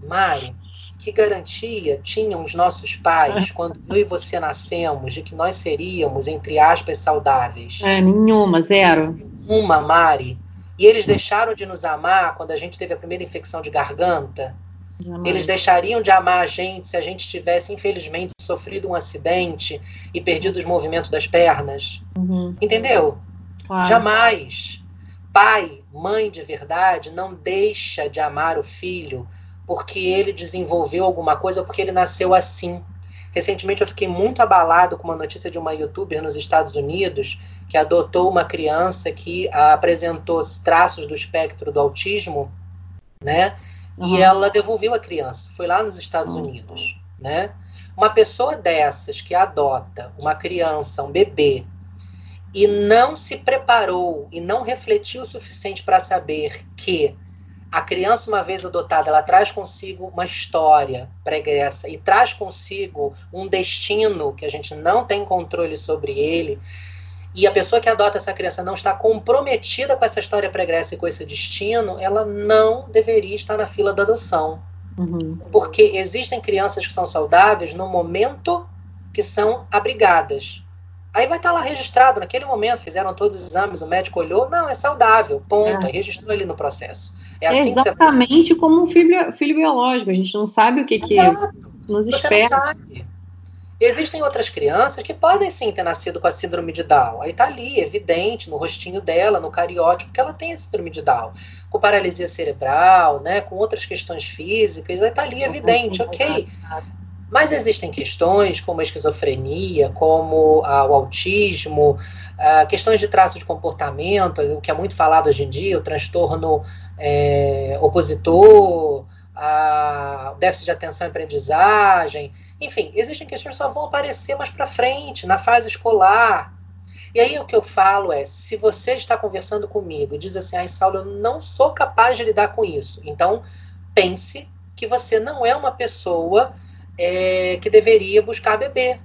Mário, que garantia tinham os nossos pais quando eu e você nascemos de que nós seríamos, entre aspas, saudáveis? É, nenhuma, zero. Uma, Mari. E eles deixaram de nos amar quando a gente teve a primeira infecção de garganta? Jamais. Eles deixariam de amar a gente se a gente tivesse, infelizmente, sofrido um acidente e perdido os movimentos das pernas? Uhum. Entendeu? Claro. Jamais pai, mãe de verdade, não deixa de amar o filho porque ele desenvolveu alguma coisa ou porque ele nasceu assim. Recentemente eu fiquei muito abalado com uma notícia de uma youtuber nos Estados Unidos que adotou uma criança que apresentou traços do espectro do autismo, né? Uhum. E ela devolveu a criança. Foi lá nos Estados uhum. Unidos, né? Uma pessoa dessas que adota uma criança, um bebê, e não se preparou e não refletiu o suficiente para saber que A criança, uma vez adotada, ela traz consigo uma história pregressa e traz consigo um destino que a gente não tem controle sobre ele. E a pessoa que adota essa criança não está comprometida com essa história pregressa e com esse destino, ela não deveria estar na fila da adoção. Uhum. Porque existem crianças que são saudáveis no momento que são abrigadas. Aí vai estar lá registrado naquele momento, fizeram todos os exames, o médico olhou, não, é saudável, ponto, é. aí registrou ali no processo. É assim Exatamente você... como um filho, filho biológico, a gente não sabe o que, que nos espera. Você não sabe. Existem outras crianças que podem sim ter nascido com a síndrome de Down. Aí tá ali, evidente, no rostinho dela, no cariótipo, que ela tem a síndrome de Down. Com paralisia cerebral, né, com outras questões físicas, aí tá ali evidente, ok. Mas existem questões como a esquizofrenia, como ah, o autismo, ah, questões de traço de comportamento, o que é muito falado hoje em dia, o transtorno é, opositor, a déficit de atenção e aprendizagem. Enfim, existem questões que só vão aparecer mais para frente, na fase escolar. E aí o que eu falo é, se você está conversando comigo e diz assim, ai Saulo, eu não sou capaz de lidar com isso. Então, pense que você não é uma pessoa é, que deveria buscar bebê.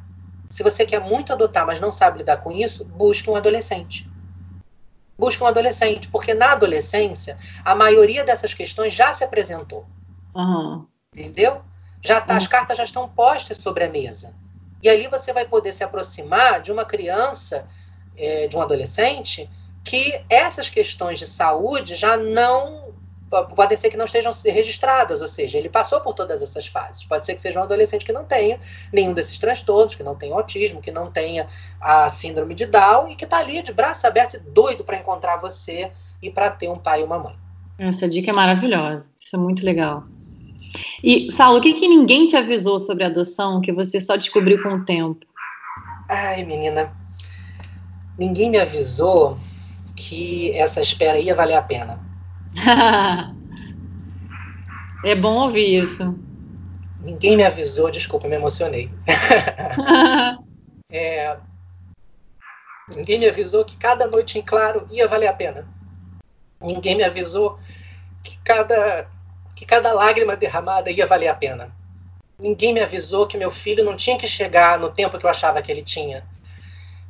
Se você quer muito adotar, mas não sabe lidar com isso, busque um adolescente. Busque um adolescente, porque na adolescência a maioria dessas questões já se apresentou. Uhum. Entendeu? Já tá, uhum. As cartas já estão postas sobre a mesa. E ali você vai poder se aproximar de uma criança, é, de um adolescente, que essas questões de saúde já não podem ser que não estejam registradas, ou seja, ele passou por todas essas fases. Pode ser que seja um adolescente que não tenha nenhum desses transtornos, que não tenha autismo, que não tenha a síndrome de Down e que está ali de braços abertos, doido para encontrar você e para ter um pai e uma mãe. Essa dica é maravilhosa, isso é muito legal. E, Saulo, o que, que ninguém te avisou sobre adoção que você só descobriu com o tempo? Ai, menina, ninguém me avisou que essa espera ia valer a pena é bom ouvir isso. Ninguém me avisou, desculpa, me emocionei. é, ninguém me avisou que cada noite em claro ia valer a pena. Ninguém me avisou que cada, que cada lágrima derramada ia valer a pena. Ninguém me avisou que meu filho não tinha que chegar no tempo que eu achava que ele tinha.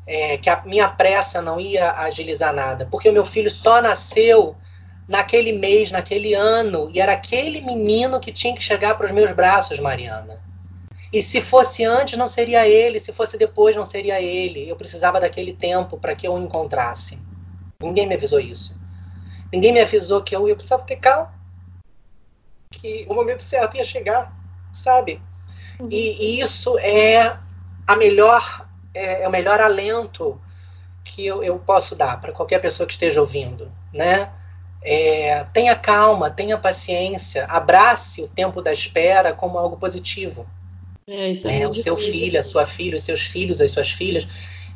É, que a minha pressa não ia agilizar nada. Porque o meu filho só nasceu naquele mês, naquele ano, e era aquele menino que tinha que chegar para os meus braços, Mariana. E se fosse antes, não seria ele, se fosse depois, não seria ele. Eu precisava daquele tempo para que eu o encontrasse. Ninguém me avisou isso. Ninguém me avisou que eu ia precisar ter calma. Que o momento certo ia chegar, sabe? Uhum. E, e, isso é a melhor, é, é o melhor alento que eu, eu posso dar para qualquer pessoa que esteja ouvindo, né? É, tenha calma, tenha paciência, abrace o tempo da espera como algo positivo. É, é, é o seu filho, a sua filha, os seus filhos, as suas filhas,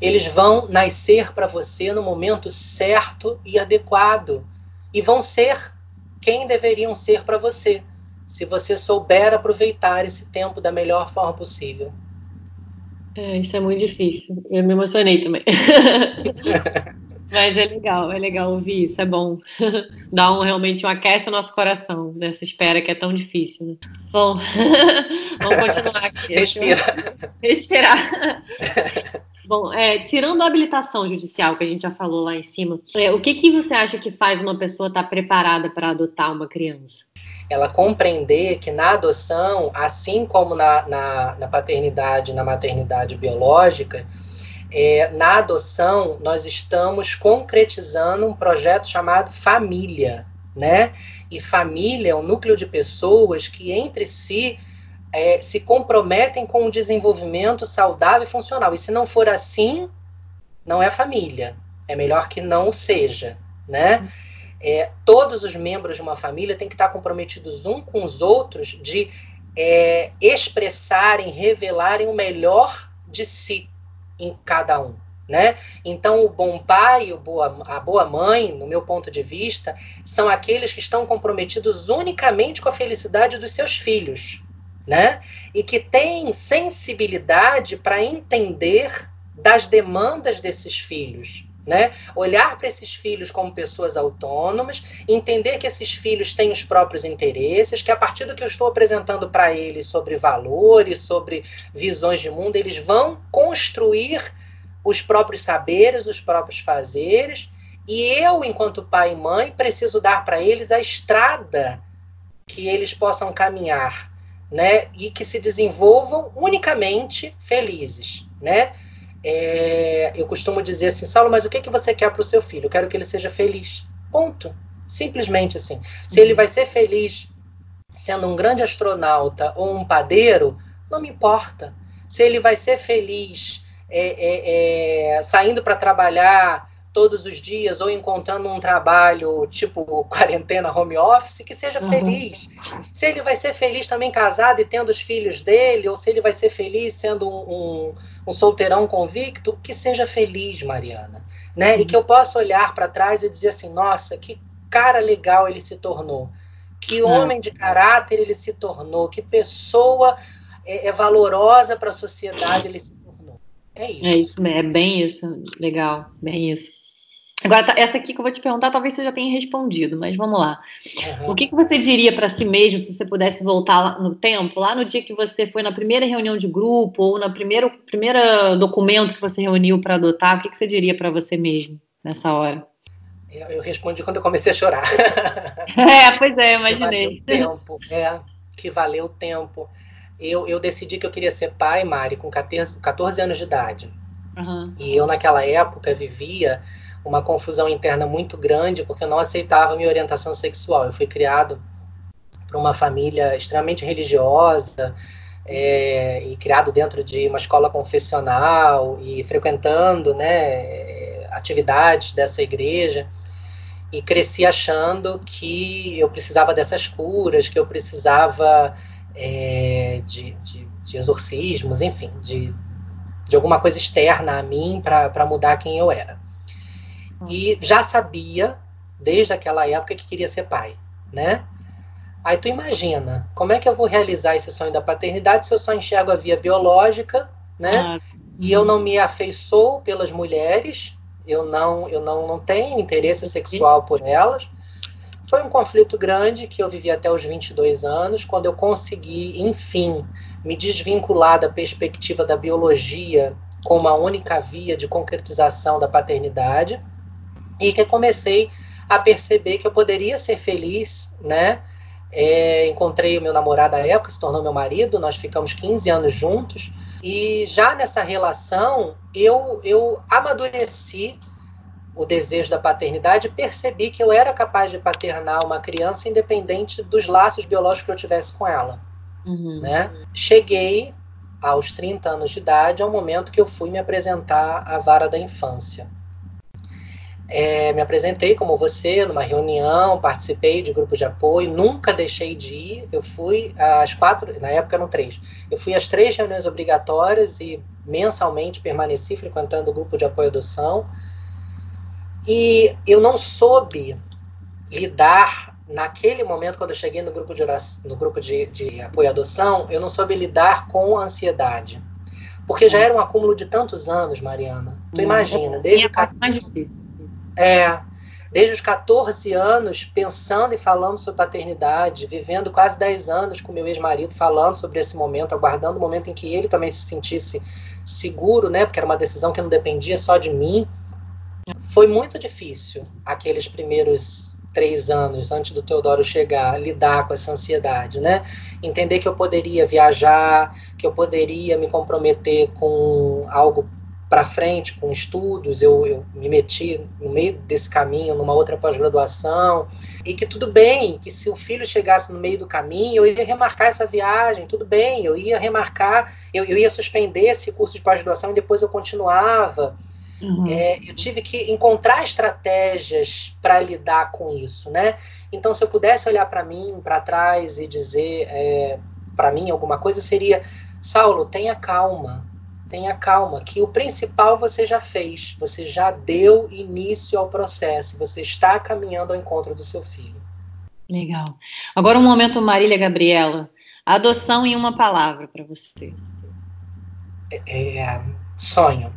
eles vão nascer para você no momento certo e adequado. E vão ser quem deveriam ser para você, se você souber aproveitar esse tempo da melhor forma possível. É, isso é muito difícil. Eu me emocionei também. Mas é legal, é legal ouvir isso, é bom. Dá um, realmente um aquece o nosso coração nessa espera que é tão difícil. Né? Bom, vamos continuar aqui. Respirar. Respirar. Bom, é, tirando a habilitação judicial que a gente já falou lá em cima, é, o que, que você acha que faz uma pessoa estar tá preparada para adotar uma criança? Ela compreender que na adoção, assim como na, na, na paternidade, na maternidade biológica, é, na adoção, nós estamos concretizando um projeto chamado Família, né? E família é um núcleo de pessoas que entre si é, se comprometem com o desenvolvimento saudável e funcional. E se não for assim, não é família. É melhor que não seja, né? É, todos os membros de uma família têm que estar comprometidos um com os outros de é, expressarem, revelarem o melhor de si em cada um. Né? Então, o bom pai, o boa, a boa mãe, no meu ponto de vista, são aqueles que estão comprometidos unicamente com a felicidade dos seus filhos, né? E que têm sensibilidade para entender das demandas desses filhos, Né? Olhar para esses filhos como pessoas autônomas, entender que esses filhos têm os próprios interesses, que a partir do que eu estou apresentando para eles sobre valores, sobre visões de mundo, eles vão construir os próprios saberes, os próprios fazeres, e eu, enquanto pai e mãe, preciso dar para eles a estrada que eles possam caminhar, né? E que se desenvolvam unicamente felizes, né? É, eu costumo dizer assim, Saulo, mas o que, que você quer para o seu filho? Eu quero que ele seja feliz. Ponto. Simplesmente assim. Se ele vai ser feliz sendo um grande astronauta ou um padeiro, não me importa. Se ele vai ser feliz é, é, é saindo para trabalhar todos os dias ou encontrando um trabalho tipo quarentena home office que seja uhum. feliz. Se ele vai ser feliz também casado e tendo os filhos dele, ou se ele vai ser feliz sendo um, um, um solteirão convicto, que seja feliz, Mariana. Né? Uhum. E que eu possa olhar para trás e dizer assim: nossa, que cara legal ele se tornou. Que uhum. homem de caráter ele se tornou. Que pessoa é, é valorosa para a sociedade ele se tornou. É isso. É isso, é bem isso. Legal, bem isso. Agora, tá, essa aqui que eu vou te perguntar, talvez você já tenha respondido, mas vamos lá. Uhum. O que, que você diria para si mesmo se você pudesse voltar no tempo, lá no dia que você foi na primeira reunião de grupo ou no primeiro, primeiro documento que você reuniu para adotar? O que, que você diria para você mesmo nessa hora? Eu, eu, respondi quando eu comecei a chorar. é, pois é, imaginei. Que valeu o tempo, é, que valeu o tempo. Eu, eu decidi que eu queria ser pai, Mari, com 14, 14 anos de idade. Uhum. E eu, naquela época, vivia uma confusão interna muito grande porque eu não aceitava minha orientação sexual. Eu fui criado por uma família extremamente religiosa é, e criado dentro de uma escola confessional e frequentando né, atividades dessa igreja e cresci achando que eu precisava dessas curas, que eu precisava é, de, de, de, exorcismos, enfim, de, de alguma coisa externa a mim para mudar quem eu era e já sabia desde aquela época que queria ser pai, né? Aí tu imagina, como é que eu vou realizar esse sonho da paternidade se eu só enxergo a via biológica, né? Ah. E eu não me afeiçoo pelas mulheres, eu não, eu não, não tenho interesse sexual por elas. Foi um conflito grande que eu vivi até os 22 anos, quando eu consegui, enfim, me desvincular da perspectiva da biologia como a única via de concretização da paternidade e que eu comecei a perceber que eu poderia ser feliz, né? É, encontrei o meu namorado à época, se tornou meu marido, nós ficamos 15 anos juntos, e já nessa relação eu, eu amadureci o desejo da paternidade e percebi que eu era capaz de paternar uma criança independente dos laços biológicos que eu tivesse com ela. Uhum. Né? Cheguei aos 30 anos de idade, ao momento que eu fui me apresentar à vara da infância é, me apresentei como você numa reunião, participei de grupo de apoio, nunca deixei de ir. Eu fui às quatro, na época eram três. Eu fui às três reuniões obrigatórias e mensalmente permaneci frequentando o grupo de apoio adoção. E eu não soube lidar naquele momento quando eu cheguei no grupo de oração, no grupo de, de apoio à adoção, eu não soube lidar com a ansiedade. Porque já era um acúmulo de tantos anos, Mariana. Tu imagina, desde o é, desde os 14 anos, pensando e falando sobre paternidade, vivendo quase 10 anos com meu ex-marido, falando sobre esse momento, aguardando o momento em que ele também se sentisse seguro, né? Porque era uma decisão que não dependia só de mim. Foi muito difícil aqueles primeiros três anos antes do Teodoro chegar, lidar com essa ansiedade, né? Entender que eu poderia viajar, que eu poderia me comprometer com algo para frente com estudos, eu, eu, me meti no meio desse caminho numa outra pós-graduação, e que tudo bem, que se o filho chegasse no meio do caminho, eu ia remarcar essa viagem, tudo bem, eu ia remarcar, eu, eu ia suspender esse curso de pós-graduação e depois eu continuava. Uhum. É, eu tive que encontrar estratégias para lidar com isso, né? Então, se eu pudesse olhar para mim, para trás e dizer é, para mim alguma coisa, seria: Saulo, tenha calma, tenha calma, que o principal você já fez, você já deu início ao processo, você está caminhando ao encontro do seu filho. Legal. Agora um momento, Marília Gabriela. Adoção em uma palavra para você. É, é, sonho.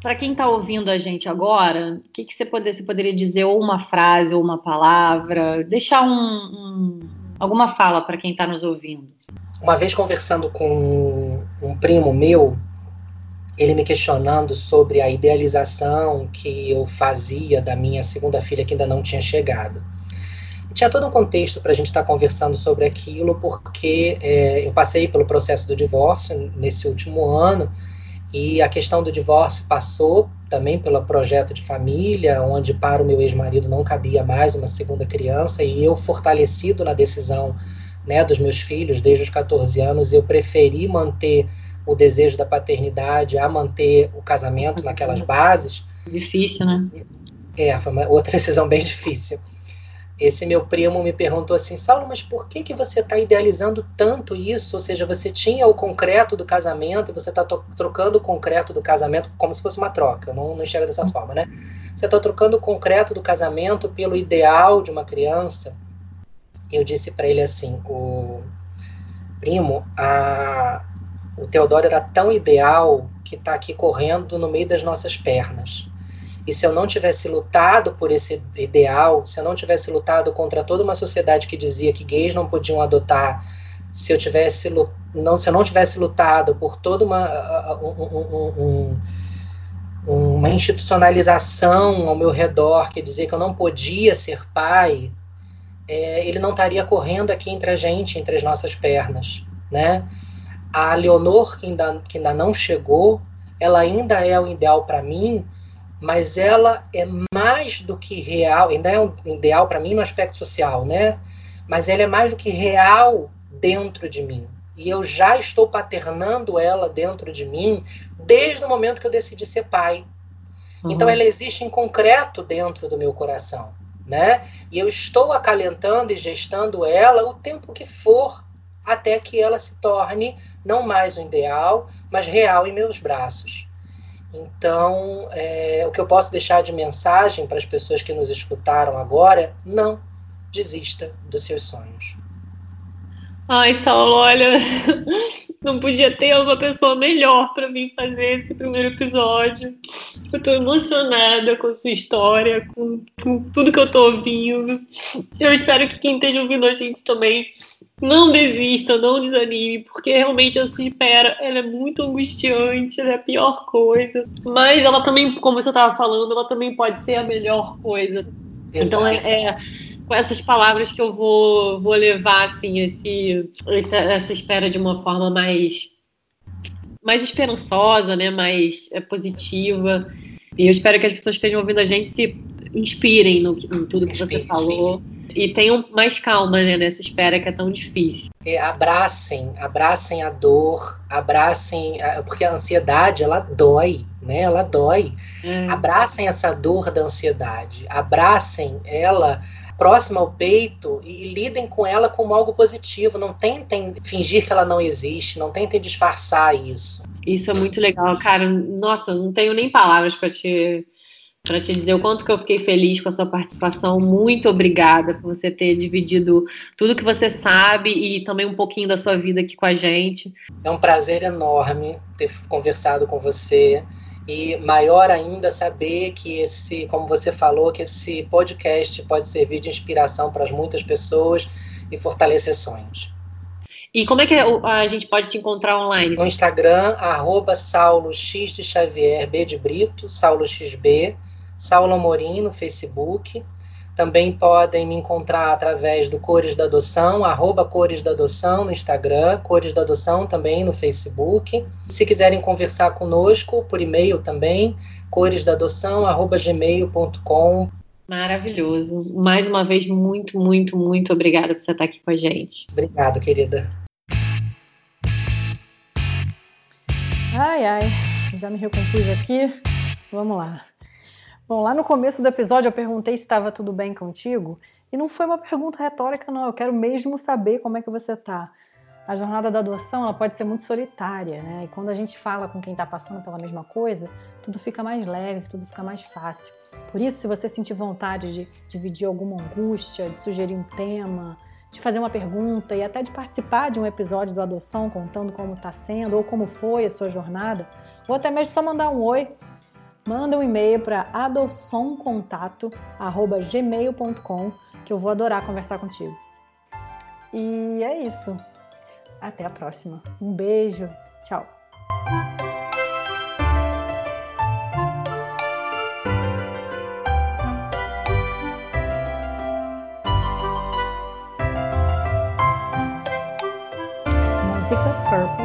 para quem está ouvindo a gente agora, o que, que você, poder, você poderia dizer, ou uma frase, ou uma palavra, deixar um, um alguma fala para quem está nos ouvindo? Uma vez conversando com um primo meu, ele me questionando sobre a idealização que eu fazia da minha segunda filha que ainda não tinha chegado. tinha todo um contexto para a gente estar tá conversando sobre aquilo, porque é, eu passei pelo processo do divórcio nesse último ano e a questão do divórcio passou também pelo projeto de família, onde para o meu ex-marido não cabia mais uma segunda criança, e eu, fortalecido na decisão né, dos meus filhos desde os 14 anos, eu preferi manter o desejo da paternidade a manter o casamento naquelas bases. Difícil, né? É, foi uma outra decisão bem difícil esse meu primo me perguntou assim, Saulo, mas por que, que você está idealizando tanto isso? Ou seja, você tinha o concreto do casamento e você está trocando o concreto do casamento como se fosse uma troca. Não, não enxergo dessa forma, né? Você está trocando o concreto do casamento pelo ideal de uma criança. Eu disse para ele assim, o primo, a, o Teodoro era tão ideal que está aqui correndo no meio das nossas pernas. E se eu não tivesse lutado por esse ideal, se eu não tivesse lutado contra toda uma sociedade que dizia que gays não podiam adotar, se eu tivesse não se eu não tivesse lutado por toda uma um, um, uma institucionalização ao meu redor que dizia que eu não podia ser pai, é, ele não estaria correndo aqui entre a gente, entre as nossas pernas, né? A Leonor que ainda, que ainda não chegou, ela ainda é o ideal para mim, mas ela é mais do que real, ainda é um ideal para mim no aspecto social, né? Mas ela é mais do que real dentro de mim. E eu já estou paternando ela dentro de mim desde o momento que eu decidi ser pai. Uhum. Então ela existe em concreto dentro do meu coração, né? E eu estou acalentando e gestando ela o tempo que for até que ela se torne não mais o ideal, mas real em meus braços. Então, é, o que eu posso deixar de mensagem para as pessoas que nos escutaram agora não desista dos seus sonhos. Ai, Saulo, olha, não podia ter uma pessoa melhor para mim fazer esse primeiro episódio. Eu estou emocionada com a sua história, com, com tudo que eu estou ouvindo. Eu espero que quem esteja ouvindo a gente também não desista, não desanime, porque realmente a sua espera ela é muito angustiante, ela é a pior coisa. Mas ela também, como você estava falando, ela também pode ser a melhor coisa. Exato. Então é, é, com essas palavras que eu vou, vou levar assim esse, essa espera de uma forma mais mais esperançosa, né, mais é, positiva. E eu espero que as pessoas que estejam ouvindo a gente se inspirem no, em tudo se que você falou. E tenham mais calma né, nessa espera que é tão difícil. É, abracem, abracem a dor, abracem, porque a ansiedade ela dói, né? Ela dói. É. Abracem essa dor da ansiedade, abracem ela próxima ao peito e lidem com ela como algo positivo. Não tentem fingir que ela não existe, não tentem disfarçar isso. Isso é muito legal, cara. Nossa, não tenho nem palavras para te para te dizer o quanto que eu fiquei feliz com a sua participação. Muito obrigada por você ter dividido tudo que você sabe e também um pouquinho da sua vida aqui com a gente. É um prazer enorme ter conversado com você e maior ainda saber que esse, como você falou, que esse podcast pode servir de inspiração para muitas pessoas e fortalecer sonhos. E como é que a gente pode te encontrar online? No Instagram, arroba Saulo X de Xavier B de Brito, Saulo XB. Saulo Amorim no Facebook. Também podem me encontrar através do Cores da Adoção, arroba Cores da Adoção no Instagram, Cores da Adoção também no Facebook. Se quiserem conversar conosco, por e-mail também, coresdaadoção, arroba gmail.com. Maravilhoso. Mais uma vez, muito, muito, muito obrigada por você estar aqui com a gente. Obrigado, querida. Ai, ai, já me recompus aqui. Vamos lá. Bom, lá no começo do episódio eu perguntei se estava tudo bem contigo, e não foi uma pergunta retórica, não. Eu quero mesmo saber como é que você está. A jornada da adoção ela pode ser muito solitária, né? E quando a gente fala com quem está passando pela mesma coisa, tudo fica mais leve, tudo fica mais fácil. Por isso, se você sentir vontade de dividir alguma angústia, de sugerir um tema, de fazer uma pergunta e até de participar de um episódio do Adoção contando como está sendo ou como foi a sua jornada, ou até mesmo só mandar um oi, manda um e-mail para adoçãocontato@gmail.com que eu vou adorar conversar contigo. E é isso. Até a próxima. Um beijo. Tchau. Música Purple.